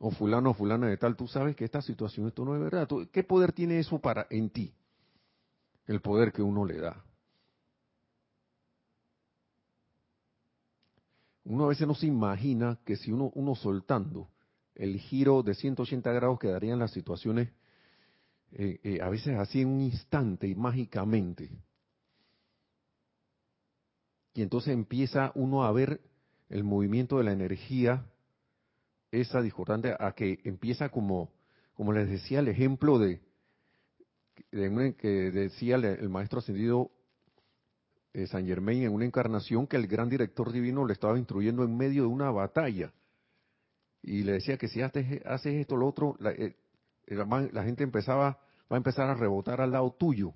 O fulano o fulana de tal, tú sabes que esta situación, esto no es verdad. ¿Qué poder tiene eso para en ti? El poder que uno le da. Uno a veces no se imagina que si uno, uno soltando el giro de 180 grados quedarían las situaciones eh, eh, a veces así en un instante y mágicamente. Y entonces empieza uno a ver el movimiento de la energía, esa discordante, a que empieza como, como les decía, el ejemplo de que decía el maestro ascendido eh, San Germain en una encarnación que el gran director divino le estaba instruyendo en medio de una batalla. Y le decía que si haces, haces esto, lo otro, la, eh, la, gente empezaba, va a empezar a rebotar al lado tuyo.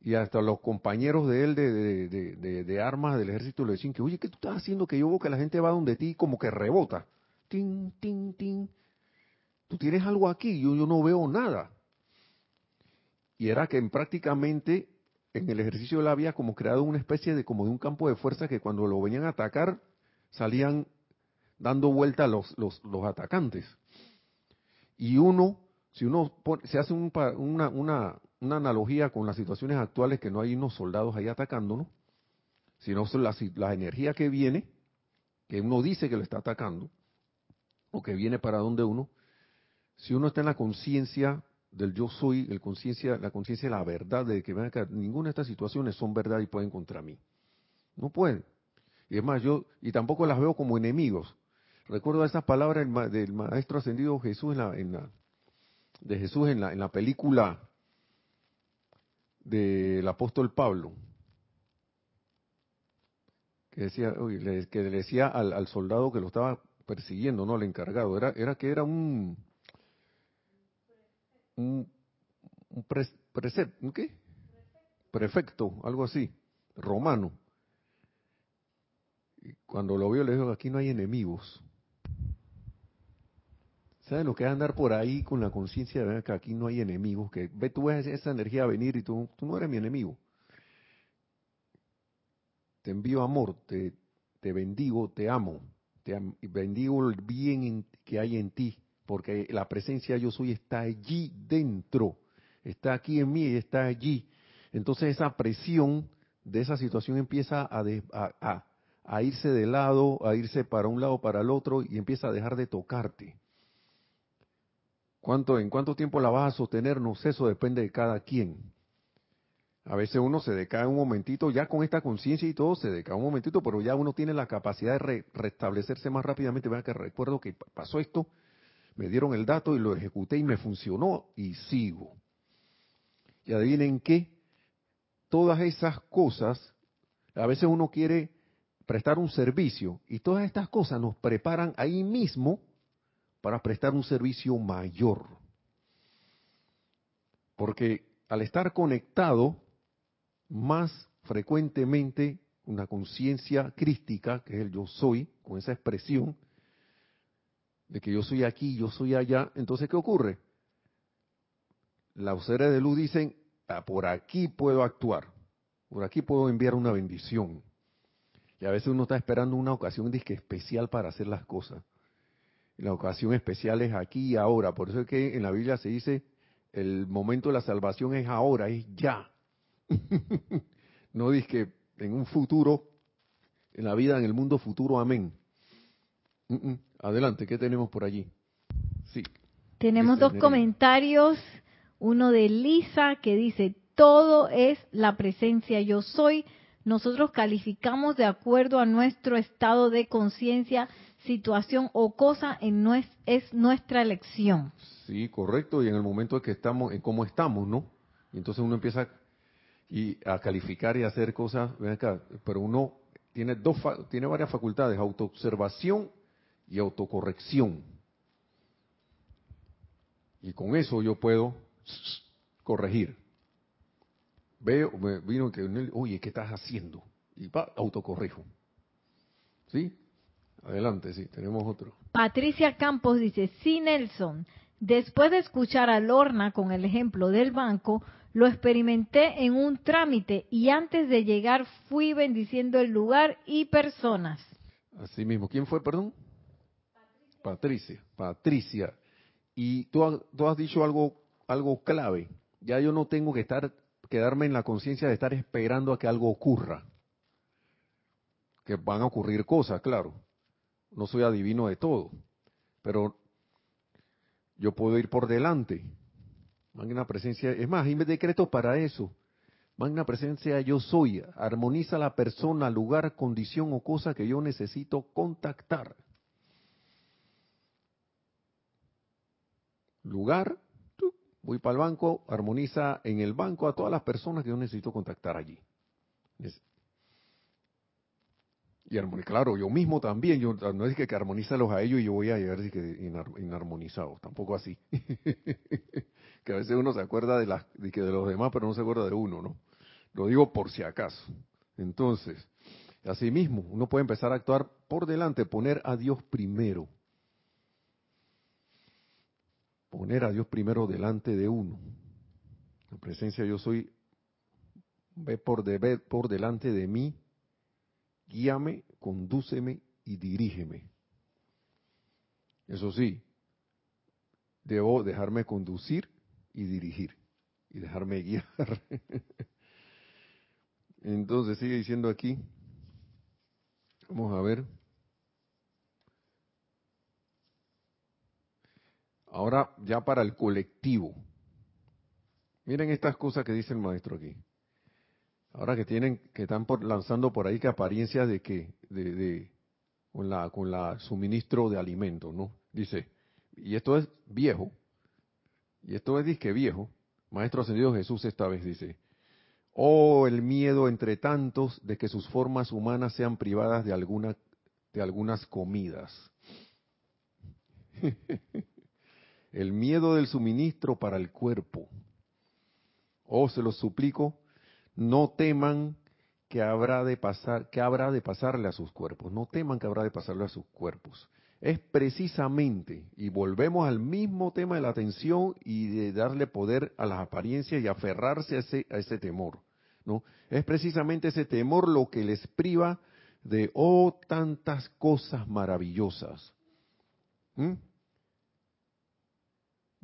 Y hasta los compañeros de él de, de, de, armas del ejército le decían que, oye, ¿qué tú estás haciendo? Que yo veo que la gente va donde ti como que rebota. Tin, tin, tin. Tú tienes algo aquí, yo, yo no veo nada. y era que prácticamente en el ejercicio él había como creado una especie de como de un campo de fuerza que cuando lo venían a atacar salían dando vuelta los, los, los atacantes. Y uno, si uno se hace una, una, una, analogía con las situaciones actuales que no hay unos soldados ahí atacándonos, sino la, la energía que viene, que uno dice que lo está atacando, o que viene para donde uno, si uno está en la conciencia del yo soy, el conciencia, la conciencia de la verdad, de que, ninguna de estas situaciones son verdad y pueden contra mí. No pueden. Y es más, yo, y tampoco las veo como enemigos. Recuerdo esas palabras del, maestro ascendido Jesús en la, en la, de Jesús en la, en la película del apóstol Pablo, que decía, que le decía al, al, soldado que lo estaba persiguiendo, no al encargado, era, era que era un un, un ¿qué? Prefecto, algo así, romano. Y cuando lo vio le dijo, aquí no hay enemigos. ¿Saben lo que es andar por ahí con la conciencia de que aquí no hay enemigos? Que ve, tú ves esa energía venir y tú, tú no eres mi enemigo. Te envío amor, te, te bendigo, te amo, te bendigo el bien que hay en ti porque la presencia yo soy está allí dentro, está aquí en mí y está allí. Entonces esa presión de esa situación empieza a, a, irse de lado, a irse para un lado, para el otro y empieza a dejar de tocarte. ¿Cuánto, ¿En cuánto tiempo la vas a sostener? No sé, eso depende de cada quien. A veces uno se decae un momentito, ya con esta conciencia y todo, se decae un momentito, pero ya uno tiene la capacidad de restablecerse más rápidamente. Vean que recuerdo que pasó esto, me dieron el dato y lo ejecuté y me funcionó y sigo. Y adivinen qué, todas esas cosas, a veces uno quiere prestar un servicio y todas estas cosas nos preparan ahí mismo para prestar un servicio mayor. Porque al estar conectado más frecuentemente una conciencia crística, que es el yo soy, con esa expresión, de que yo soy aquí, yo soy allá, entonces ¿qué ocurre? Las seres de luz dicen, ah, por aquí puedo actuar, por aquí puedo enviar una bendición. Y a veces uno está esperando una ocasión disque especial para hacer las cosas. la ocasión especial es aquí y ahora. Por eso es que en la Biblia se dice, el momento de la salvación es ahora, es ya. *laughs* no dice que en un futuro, en la vida, en el mundo futuro, amén. Adelante, ¿qué tenemos por allí? Sí. Tenemos dos comentarios. Uno de Lisa que dice, todo es la presencia yo soy. Nosotros calificamos de acuerdo a nuestro estado de conciencia, situación o cosa en no es, nuestra elección. Sí, correcto. Y en el momento en que estamos, en cómo estamos, ¿no? Y entonces uno empieza y a calificar y a hacer cosas, ven acá, pero uno tiene dos, tiene varias facultades, autoobservación y autocorrección. Y con eso yo puedo corregir. Veo, vino que, oye, ¿qué estás haciendo? Y va, autocorrijo. ¿Sí? Adelante, sí, tenemos otro. Patricia Campos dice, sí, Nelson, después de escuchar a Lorna con el ejemplo del banco, lo experimenté en un trámite y antes de llegar fui bendiciendo el lugar y personas. Así mismo. ¿Quién fue, perdón? Patricia, Patricia, y tú, has dicho algo, algo clave. Ya yo no tengo que estar, quedarme en la conciencia de estar esperando a que algo ocurra. Que van a ocurrir cosas, claro. No soy adivino de todo. Pero yo puedo ir por delante. Magna presencia, es más, hay decreto para eso. Magna presencia yo soy. Armoniza la persona, lugar, condición o cosa que yo necesito contactar. Lugar, voy para el banco, armoniza en el banco a todas las personas que yo necesito contactar allí. Y claro, yo mismo también, yo no es que, que armonízalos a ellos y yo voy a llegar inarmonizados, tampoco así. *laughs* que a veces uno se acuerda de, las, de, los demás, pero no se acuerda de uno, ¿no? Lo digo por si acaso. Entonces, así mismo, uno puede empezar a actuar por delante, poner a Dios primero poner a Dios primero delante de uno. presencia yo soy, ve por, de, por delante de mí, guíame, condúceme y dirígeme. Eso sí, debo dejarme conducir y dirigir y dejarme guiar. *laughs* Entonces sigue diciendo aquí, vamos a ver. Ahora ya para el colectivo. Miren estas cosas que dice el maestro aquí. Ahora que tienen, que están lanzando por ahí que apariencia de que, de, de, con la, con la suministro de alimentos, ¿no? Dice, y esto es viejo, y esto es disque viejo, Maestro Ascendido Jesús esta vez dice, oh el miedo entre tantos de que sus formas humanas sean privadas de, alguna, de algunas comidas. *laughs* el miedo del suministro para el cuerpo. Oh, se los suplico, no teman que habrá de pasar, que habrá de pasarle a sus cuerpos. No teman que habrá de pasarle a sus cuerpos es precisamente, y volvemos al mismo tema de la atención y de darle poder a las apariencias y aferrarse a ese, a ese temor, ¿no? Es precisamente ese temor lo que les priva de, oh, tantas cosas maravillosas.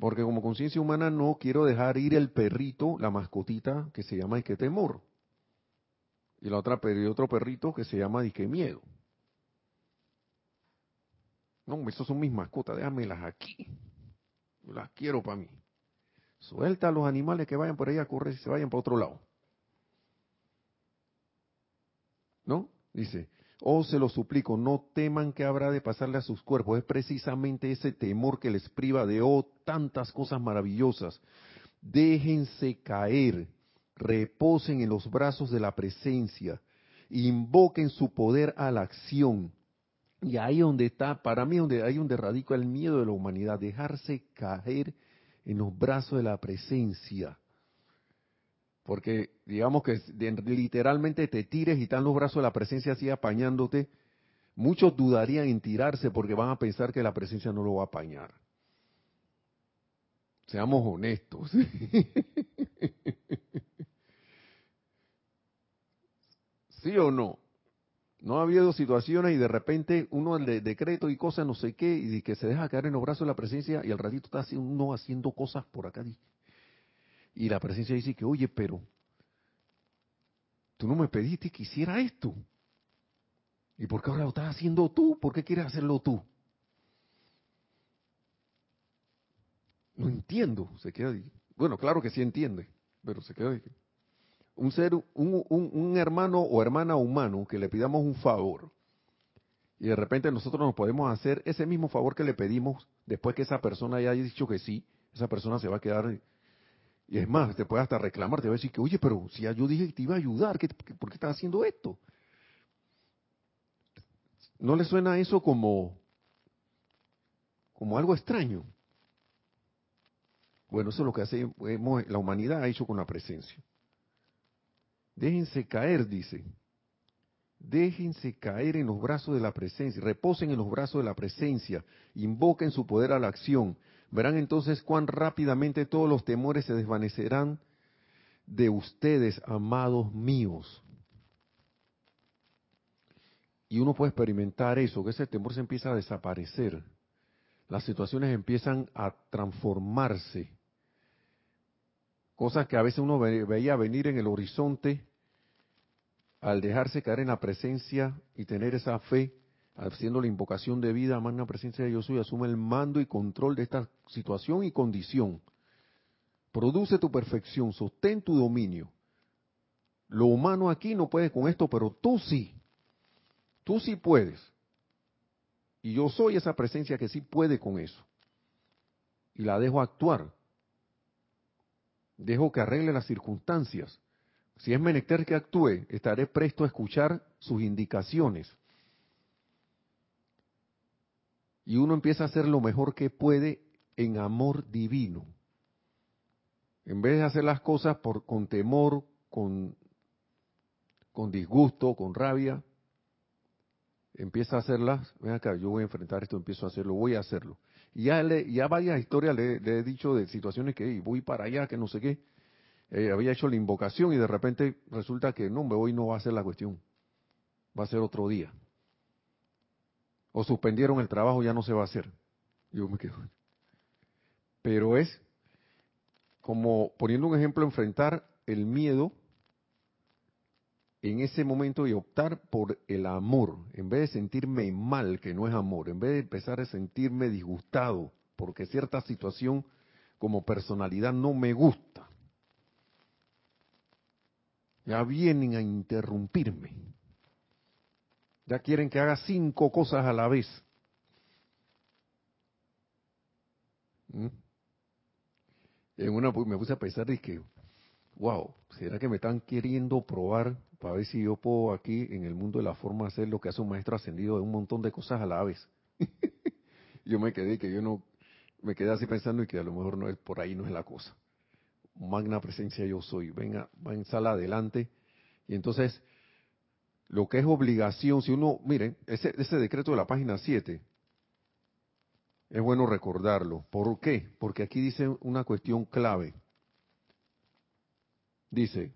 Porque como conciencia humana no quiero dejar ir el perrito, la mascotita que se llama que temor. Y la otra y otro perrito que se llama que miedo. No, esos son mis mascotas, déjamelas aquí. Yo las quiero para mí. Suelta a los animales que vayan por ahí a correr y se vayan para otro lado. ¿No? Dice, oh, se lo suplico, no teman que habrá de pasarle a sus cuerpos. Es precisamente ese temor que les priva de, oh, tantas cosas maravillosas. Déjense caer, reposen en los brazos de la presencia, invoquen su poder a la acción y ahí donde está, para mí, donde ahí donde radica el miedo de la humanidad, dejarse caer en los brazos de la presencia. Porque digamos que literalmente te tires y están los brazos de la presencia así apañándote, muchos dudarían en tirarse porque van a pensar que la presencia no lo va a apañar. Seamos honestos. *laughs* ¿Sí o no? No ha habido situaciones y de repente uno de decreto y cosas, no sé qué, y que se deja caer en los brazos de la presencia y al ratito está uno haciendo cosas por acá. Y la presencia dice que, oye, pero tú no me pediste que hiciera esto. ¿Y por qué ahora lo estás haciendo tú? ¿Por qué quieres hacerlo tú? No entiendo. Se queda. Bueno, claro que sí entiende, pero se queda un ser, un, un, hermano o hermana humano que le pidamos un favor y de repente nosotros nos podemos hacer ese mismo favor que le pedimos después que esa persona haya dicho que sí, esa persona se va a quedar y es más, te puede hasta reclamar, te va a decir que, oye, pero si yo dije que te iba a ayudar, ¿por qué estás haciendo esto? ¿No le suena eso como, como algo extraño? Bueno, eso es lo que hace, la humanidad ha hecho con la presencia. Déjense caer, dice. Déjense caer en los brazos de la presencia, reposen en los brazos de la presencia, invoquen su poder a la acción. Verán entonces cuán rápidamente todos los temores se desvanecerán de ustedes, amados míos. Y uno puede experimentar eso, que ese temor se empieza a desaparecer. Las situaciones empiezan a transformarse. Cosas que a veces uno veía venir en el horizonte, al dejarse caer en la presencia y tener esa fe, haciendo la invocación de vida, magna presencia de Yo soy, asume el mando y control de esta situación y condición. Produce tu perfección, sostén tu dominio. Lo humano aquí no puede con esto, pero tú sí. Tú sí puedes. Y yo soy esa presencia que sí puede con eso. Y la dejo actuar. Dejo que arregle las circunstancias. Si es menester que actúe, estaré presto a escuchar sus indicaciones. Y uno empieza a hacer lo mejor que puede en amor divino. En vez de hacer las cosas por, con temor, con, con disgusto, con rabia, empieza a hacerlas, ven acá, yo voy a enfrentar esto, empiezo a hacerlo, voy a hacerlo. Y ya, le, ya varias historias le, he dicho de situaciones que voy para allá, que no sé qué, eh, había hecho la invocación y de repente resulta que no, hoy no va a ser la cuestión, va a ser otro día. O suspendieron el trabajo, ya no se va a hacer. Yo me quedo. Pero es como poniendo un ejemplo, enfrentar el miedo en ese momento y optar por el amor, en vez de sentirme mal, que no es amor, en vez de empezar a sentirme disgustado porque cierta situación como personalidad no me gusta. Ya vienen a interrumpirme. Ya quieren que haga cinco cosas a la vez. ¿Mm? En una me puse a pensar y que, wow, ¿será que me están queriendo probar para ver si yo puedo aquí en el mundo de la forma hacer lo que hace un maestro ascendido de un montón de cosas a la vez? *laughs* yo me quedé que yo no, me quedé así pensando y que a lo mejor no es por ahí no es la cosa. Magna presencia yo soy. Venga, va en sala adelante. Y entonces, lo que es obligación, si uno, miren, ese, decreto de la página 7, es bueno recordarlo. ¿Por qué? Porque aquí dice una cuestión clave. Dice,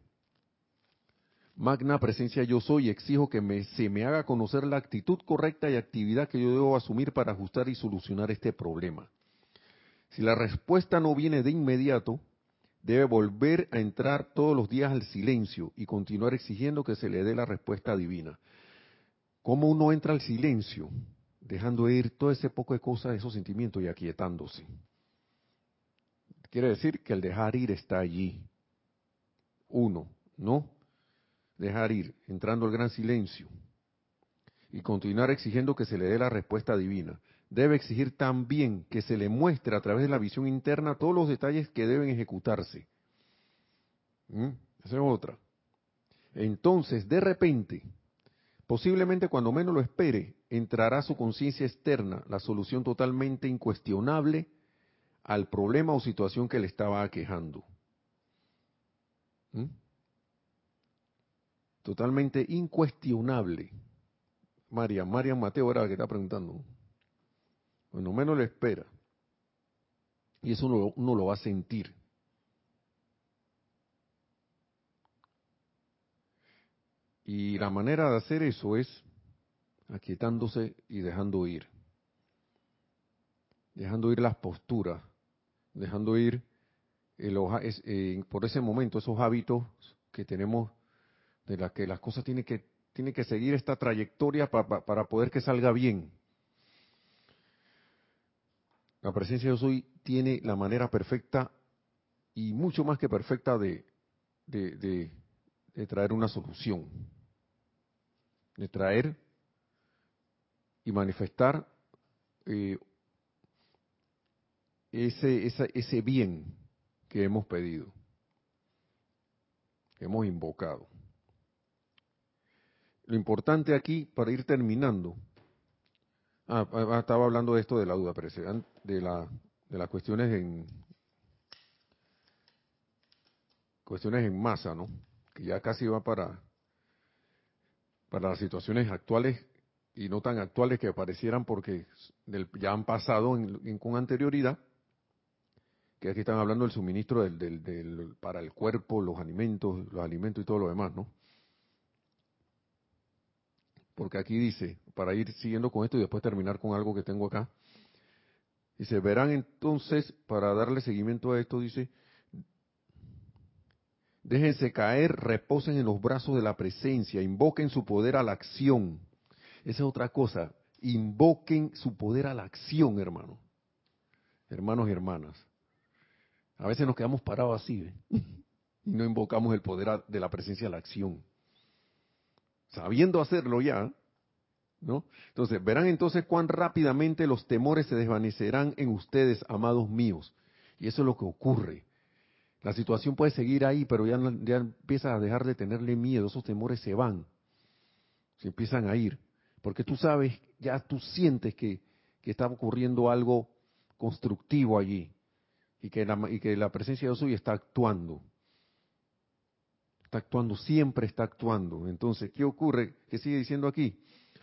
Magna presencia yo soy, exijo que me, se me haga conocer la actitud correcta y actividad que yo debo asumir para ajustar y solucionar este problema. Si la respuesta no viene de inmediato, debe volver a entrar todos los días al silencio y continuar exigiendo que se le dé la respuesta divina. ¿Cómo uno entra al silencio? dejando ir todo ese poco de cosas, esos sentimientos y aquietándose. Quiere decir que el dejar ir está allí. Uno, ¿no? Dejar ir, entrando al gran silencio y continuar exigiendo que se le dé la respuesta divina. Debe exigir también que se le muestre a través de la visión interna todos los detalles que deben ejecutarse. ¿Mm? Esa es otra. Entonces, de repente, Posiblemente cuando menos lo espere, entrará su conciencia externa la solución totalmente incuestionable al problema o situación que le estaba aquejando. ¿Mm? Totalmente incuestionable. María, María Mateo era la que está preguntando. Cuando menos lo espera. Y eso uno lo va a sentir. Y la manera de hacer eso es aquietándose y dejando ir. Dejando ir las posturas, dejando ir eh, por ese momento esos hábitos que tenemos de las que las cosas tienen que, tienen que seguir esta trayectoria para poder que salga bien. La presencia de soy tiene la manera perfecta y mucho más que perfecta de, de traer una solución de traer y manifestar eh, ese, ese bien que hemos pedido, que hemos invocado. Lo importante aquí, para ir terminando, ah, ah, ah estaba hablando de esto de la duda, de, la, de las cuestiones en cuestiones en masa, ¿no? Que ya casi va para para las situaciones actuales y no tan actuales que parecieran porque ya han pasado con anterioridad, que aquí están hablando del suministro del, para el cuerpo, los alimentos, los alimentos y todo lo demás, ¿no? Porque aquí dice, para ir siguiendo con esto y después terminar con algo que tengo acá, dice, verán entonces, para darle seguimiento a esto, dice, Déjense caer, reposen en los brazos de la presencia, invoquen su poder a la acción. Esa es otra cosa, invoquen su poder a la acción, hermano. Hermanos y hermanas. A veces nos quedamos parados así ¿eh? *laughs* y no invocamos el poder de la presencia a la acción. Sabiendo hacerlo ya, ¿no? Entonces, verán entonces cuán rápidamente los temores se desvanecerán en ustedes, amados míos. Y eso es lo que ocurre. La situación puede seguir ahí, pero ya, ya empiezas a dejar de tenerle miedo, esos temores se van, se empiezan a ir, porque tú sabes, ya tú sientes que, está ocurriendo algo constructivo allí y que, la, y que la presencia de Dios hoy está actuando. Actuando, siempre está actuando. Entonces, ¿qué ocurre? ¿Qué sigue diciendo aquí?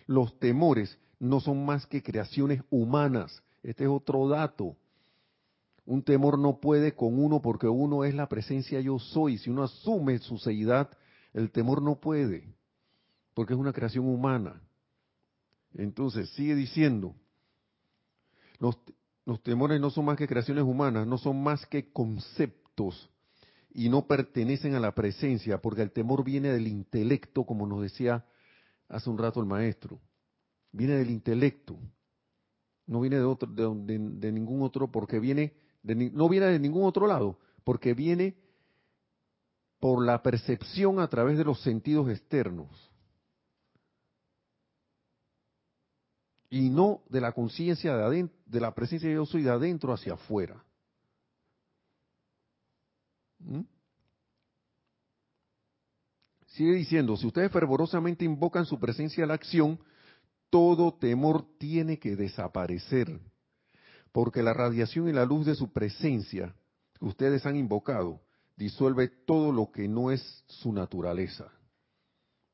Los temores no son más que creaciones humanas. Este es otro dato. Un temor no puede con uno porque uno es la presencia yo soy. Si uno asume su seidad, el temor no puede, porque es una creación humana. Entonces, sigue diciendo, los temores no son más que creaciones humanas, no son más que conceptos y no pertenecen a la presencia, porque el temor viene del intelecto, como nos decía hace un rato el maestro. Viene del intelecto, no viene de, otro, de, ningún otro, porque viene, no viene de ningún otro lado, porque viene por la percepción a través de los sentidos externos. Y no de la conciencia de, de la presencia de yo soy de adentro hacia afuera. ¿Mm? Sigue diciendo, si ustedes fervorosamente invocan su presencia a la acción, todo temor tiene que desaparecer, porque la radiación y la luz de su presencia que ustedes han invocado disuelve todo lo que no es su naturaleza.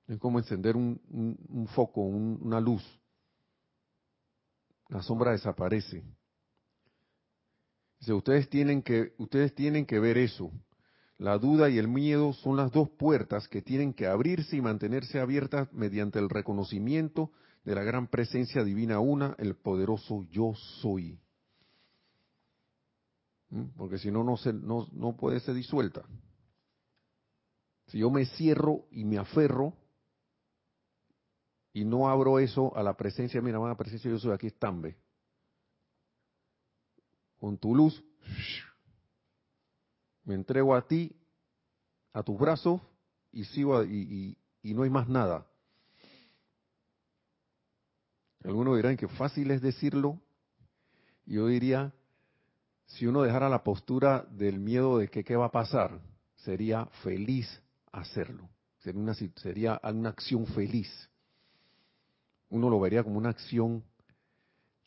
Es como encender un, foco, una luz. La sombra desaparece. Dice, ustedes tienen que, ustedes tienen que ver eso. La duda y el miedo son las dos puertas que tienen que abrirse y mantenerse abiertas mediante el reconocimiento de la gran presencia divina una, el poderoso yo soy. ¿Mm? Porque si no, no, se, no, no puede ser disuelta. Si yo me cierro y me aferro y no abro eso a la presencia, mira, la presencia yo soy, aquí están, ve. Con tu luz, me entrego a ti, a tus brazos, y sigo y, y, no hay más nada. Algunos dirán que fácil es decirlo. Yo diría, si uno dejara la postura del miedo de que qué va a pasar, sería feliz hacerlo. Sería una, sería una acción feliz. Uno lo vería como una acción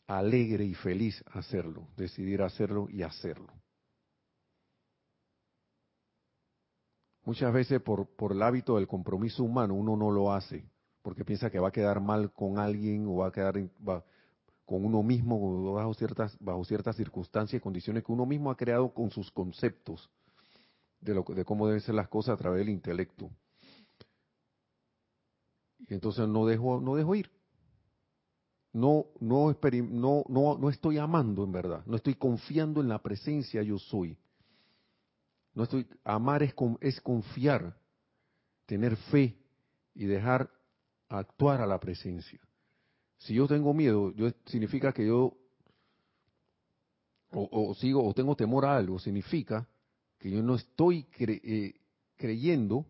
alegre y feliz hacerlo, decidir hacerlo y hacerlo. Muchas veces por, por el hábito del compromiso humano uno no lo hace, porque piensa que va a quedar mal con alguien o va a quedar con uno mismo bajo ciertas, bajo ciertas circunstancias y condiciones que uno mismo ha creado con sus conceptos de, lo, de cómo deben ser las cosas a través del intelecto. Y entonces no dejo, no dejo ir. No, no, no, no, no estoy amando en verdad, no estoy confiando en la presencia yo soy. No estoy, amar es, es confiar, tener fe y dejar actuar a la presencia. Si yo tengo miedo, yo, significa que yo o, sigo o tengo temor a algo, significa que yo no estoy eh, creyendo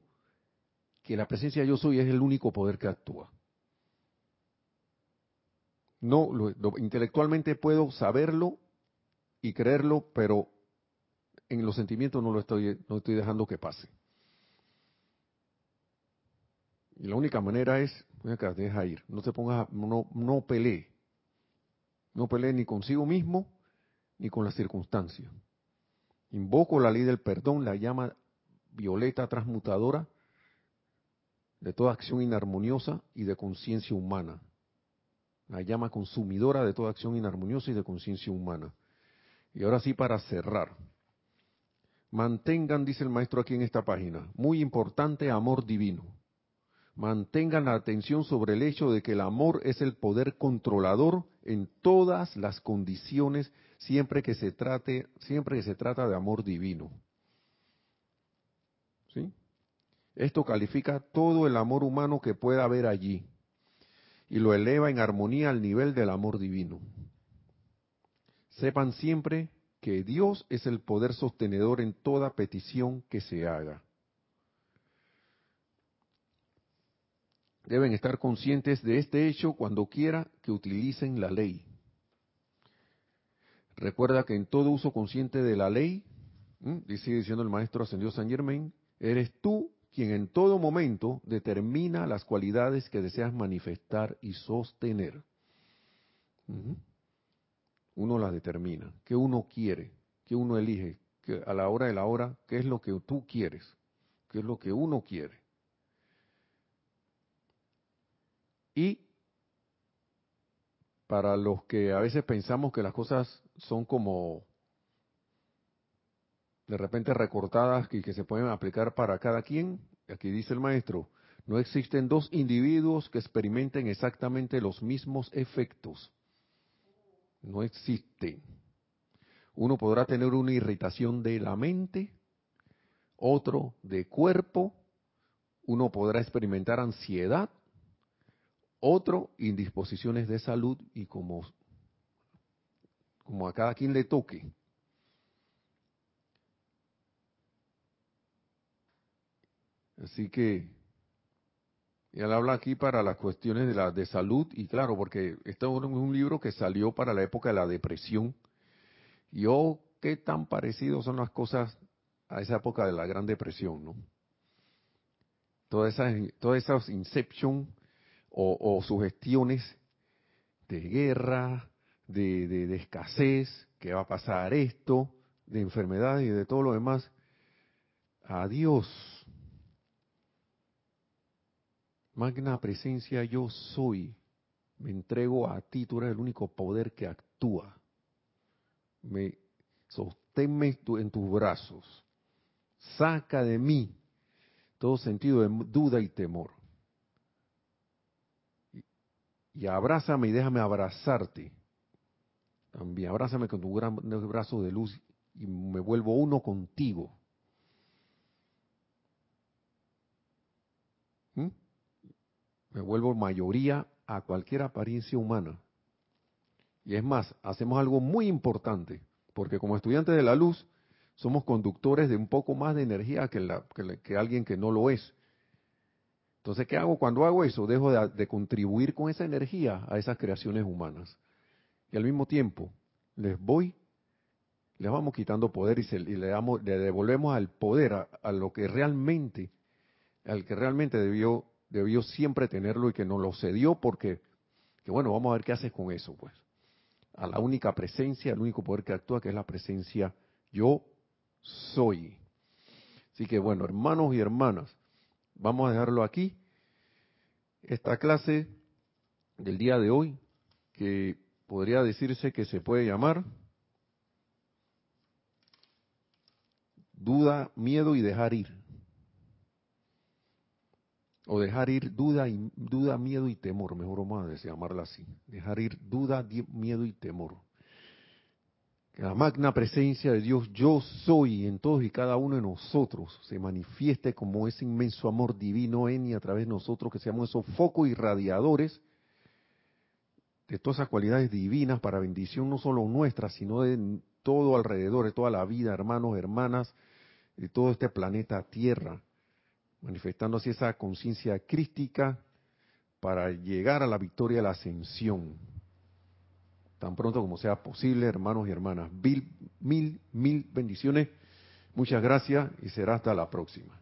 que la presencia yo soy es el único poder que actúa. No, intelectualmente puedo saberlo y creerlo, pero en los sentimientos no lo estoy, no estoy dejando que pase. Y la única manera es, acá, deja ir, no te pongas, no, no pelee. No pelee ni consigo mismo ni con las circunstancias. Invoco la ley del perdón, la llama violeta transmutadora de toda acción inarmoniosa y de conciencia humana. La llama consumidora de toda acción inarmoniosa y de conciencia humana. Y ahora sí, para cerrar, Mantengan, dice el maestro aquí en esta página, muy importante amor divino. Mantengan la atención sobre el hecho de que el amor es el poder controlador en todas las condiciones siempre que se trate, siempre que se trata de amor divino. ¿Sí? Esto califica todo el amor humano que pueda haber allí y lo eleva en armonía al nivel del amor divino. Sepan siempre que Dios es el poder sostenedor en toda petición que se haga. Deben estar conscientes de este hecho cuando quiera que utilicen la ley. Recuerda que en todo uso consciente de la ley, dice diciendo el maestro ascendido San Germain, eres tú quien en todo momento determina las cualidades que deseas manifestar y sostener uno las determina, qué uno quiere, qué uno elige, que a la hora de la hora, qué es lo que tú quieres, qué es lo que uno quiere. Y para los que a veces pensamos que las cosas son como de repente recortadas y que se pueden aplicar para cada quien. Aquí dice el maestro, no existen dos individuos que experimenten exactamente los mismos efectos. No existen. Uno podrá tener una irritación de la mente, otro de cuerpo, uno podrá experimentar ansiedad, otro indisposiciones de salud y como, como a cada quien le toque. Así que él habla aquí para las cuestiones de la de salud y claro, porque este es un libro que salió para la época de la depresión. Y oh, qué tan parecidos son las cosas a esa época de la Gran Depresión, ¿no? Todas esas, todas esas inception o, sugestiones de guerra, de, de, escasez, que va a pasar esto, de enfermedad y de todo lo demás. Adiós. Magna presencia yo soy. Me entrego a ti, tú eres el único poder que actúa. Me sosténme en tus brazos. Saca de mí todo sentido de duda y temor. Y, abrázame y déjame abrazarte. También abrázame con tu gran brazo de luz y me vuelvo uno contigo. ¿Mm? Me vuelvo mayoría a cualquier apariencia humana. Y es más, hacemos algo muy importante, porque como estudiantes de la luz, somos conductores de un poco más de energía que, la, que, alguien que no lo es. Entonces, ¿qué hago cuando hago eso? Dejo de, contribuir con esa energía a esas creaciones humanas. Y al mismo tiempo, les voy, les vamos quitando poder y, le, damos, le devolvemos al poder a, lo que realmente, al que realmente debió, debió siempre tenerlo y que no lo cedió porque, que bueno, vamos a ver qué haces con eso, pues. A la única presencia, al único poder que actúa, que es la presencia yo soy. Así que bueno, hermanos y hermanas, vamos a dejarlo aquí. Esta clase del día de hoy, que podría decirse que se puede llamar duda, miedo y dejar ir. O dejar ir duda, y, duda, miedo y temor, mejor o más, llamarla así. Dejar ir duda, miedo y temor que la magna presencia de Dios yo soy en todos y cada uno de nosotros se manifieste como ese inmenso amor divino en y a través de nosotros, que seamos esos focos irradiadores de todas esas cualidades divinas para bendición no solo nuestra, sino de todo alrededor, de toda la vida, hermanos, hermanas, de todo este planeta Tierra, manifestando así esa conciencia crística para llegar a la victoria de la ascensión tan pronto como sea posible, hermanos y hermanas. Mil, mil, mil bendiciones. Muchas gracias y será hasta la próxima.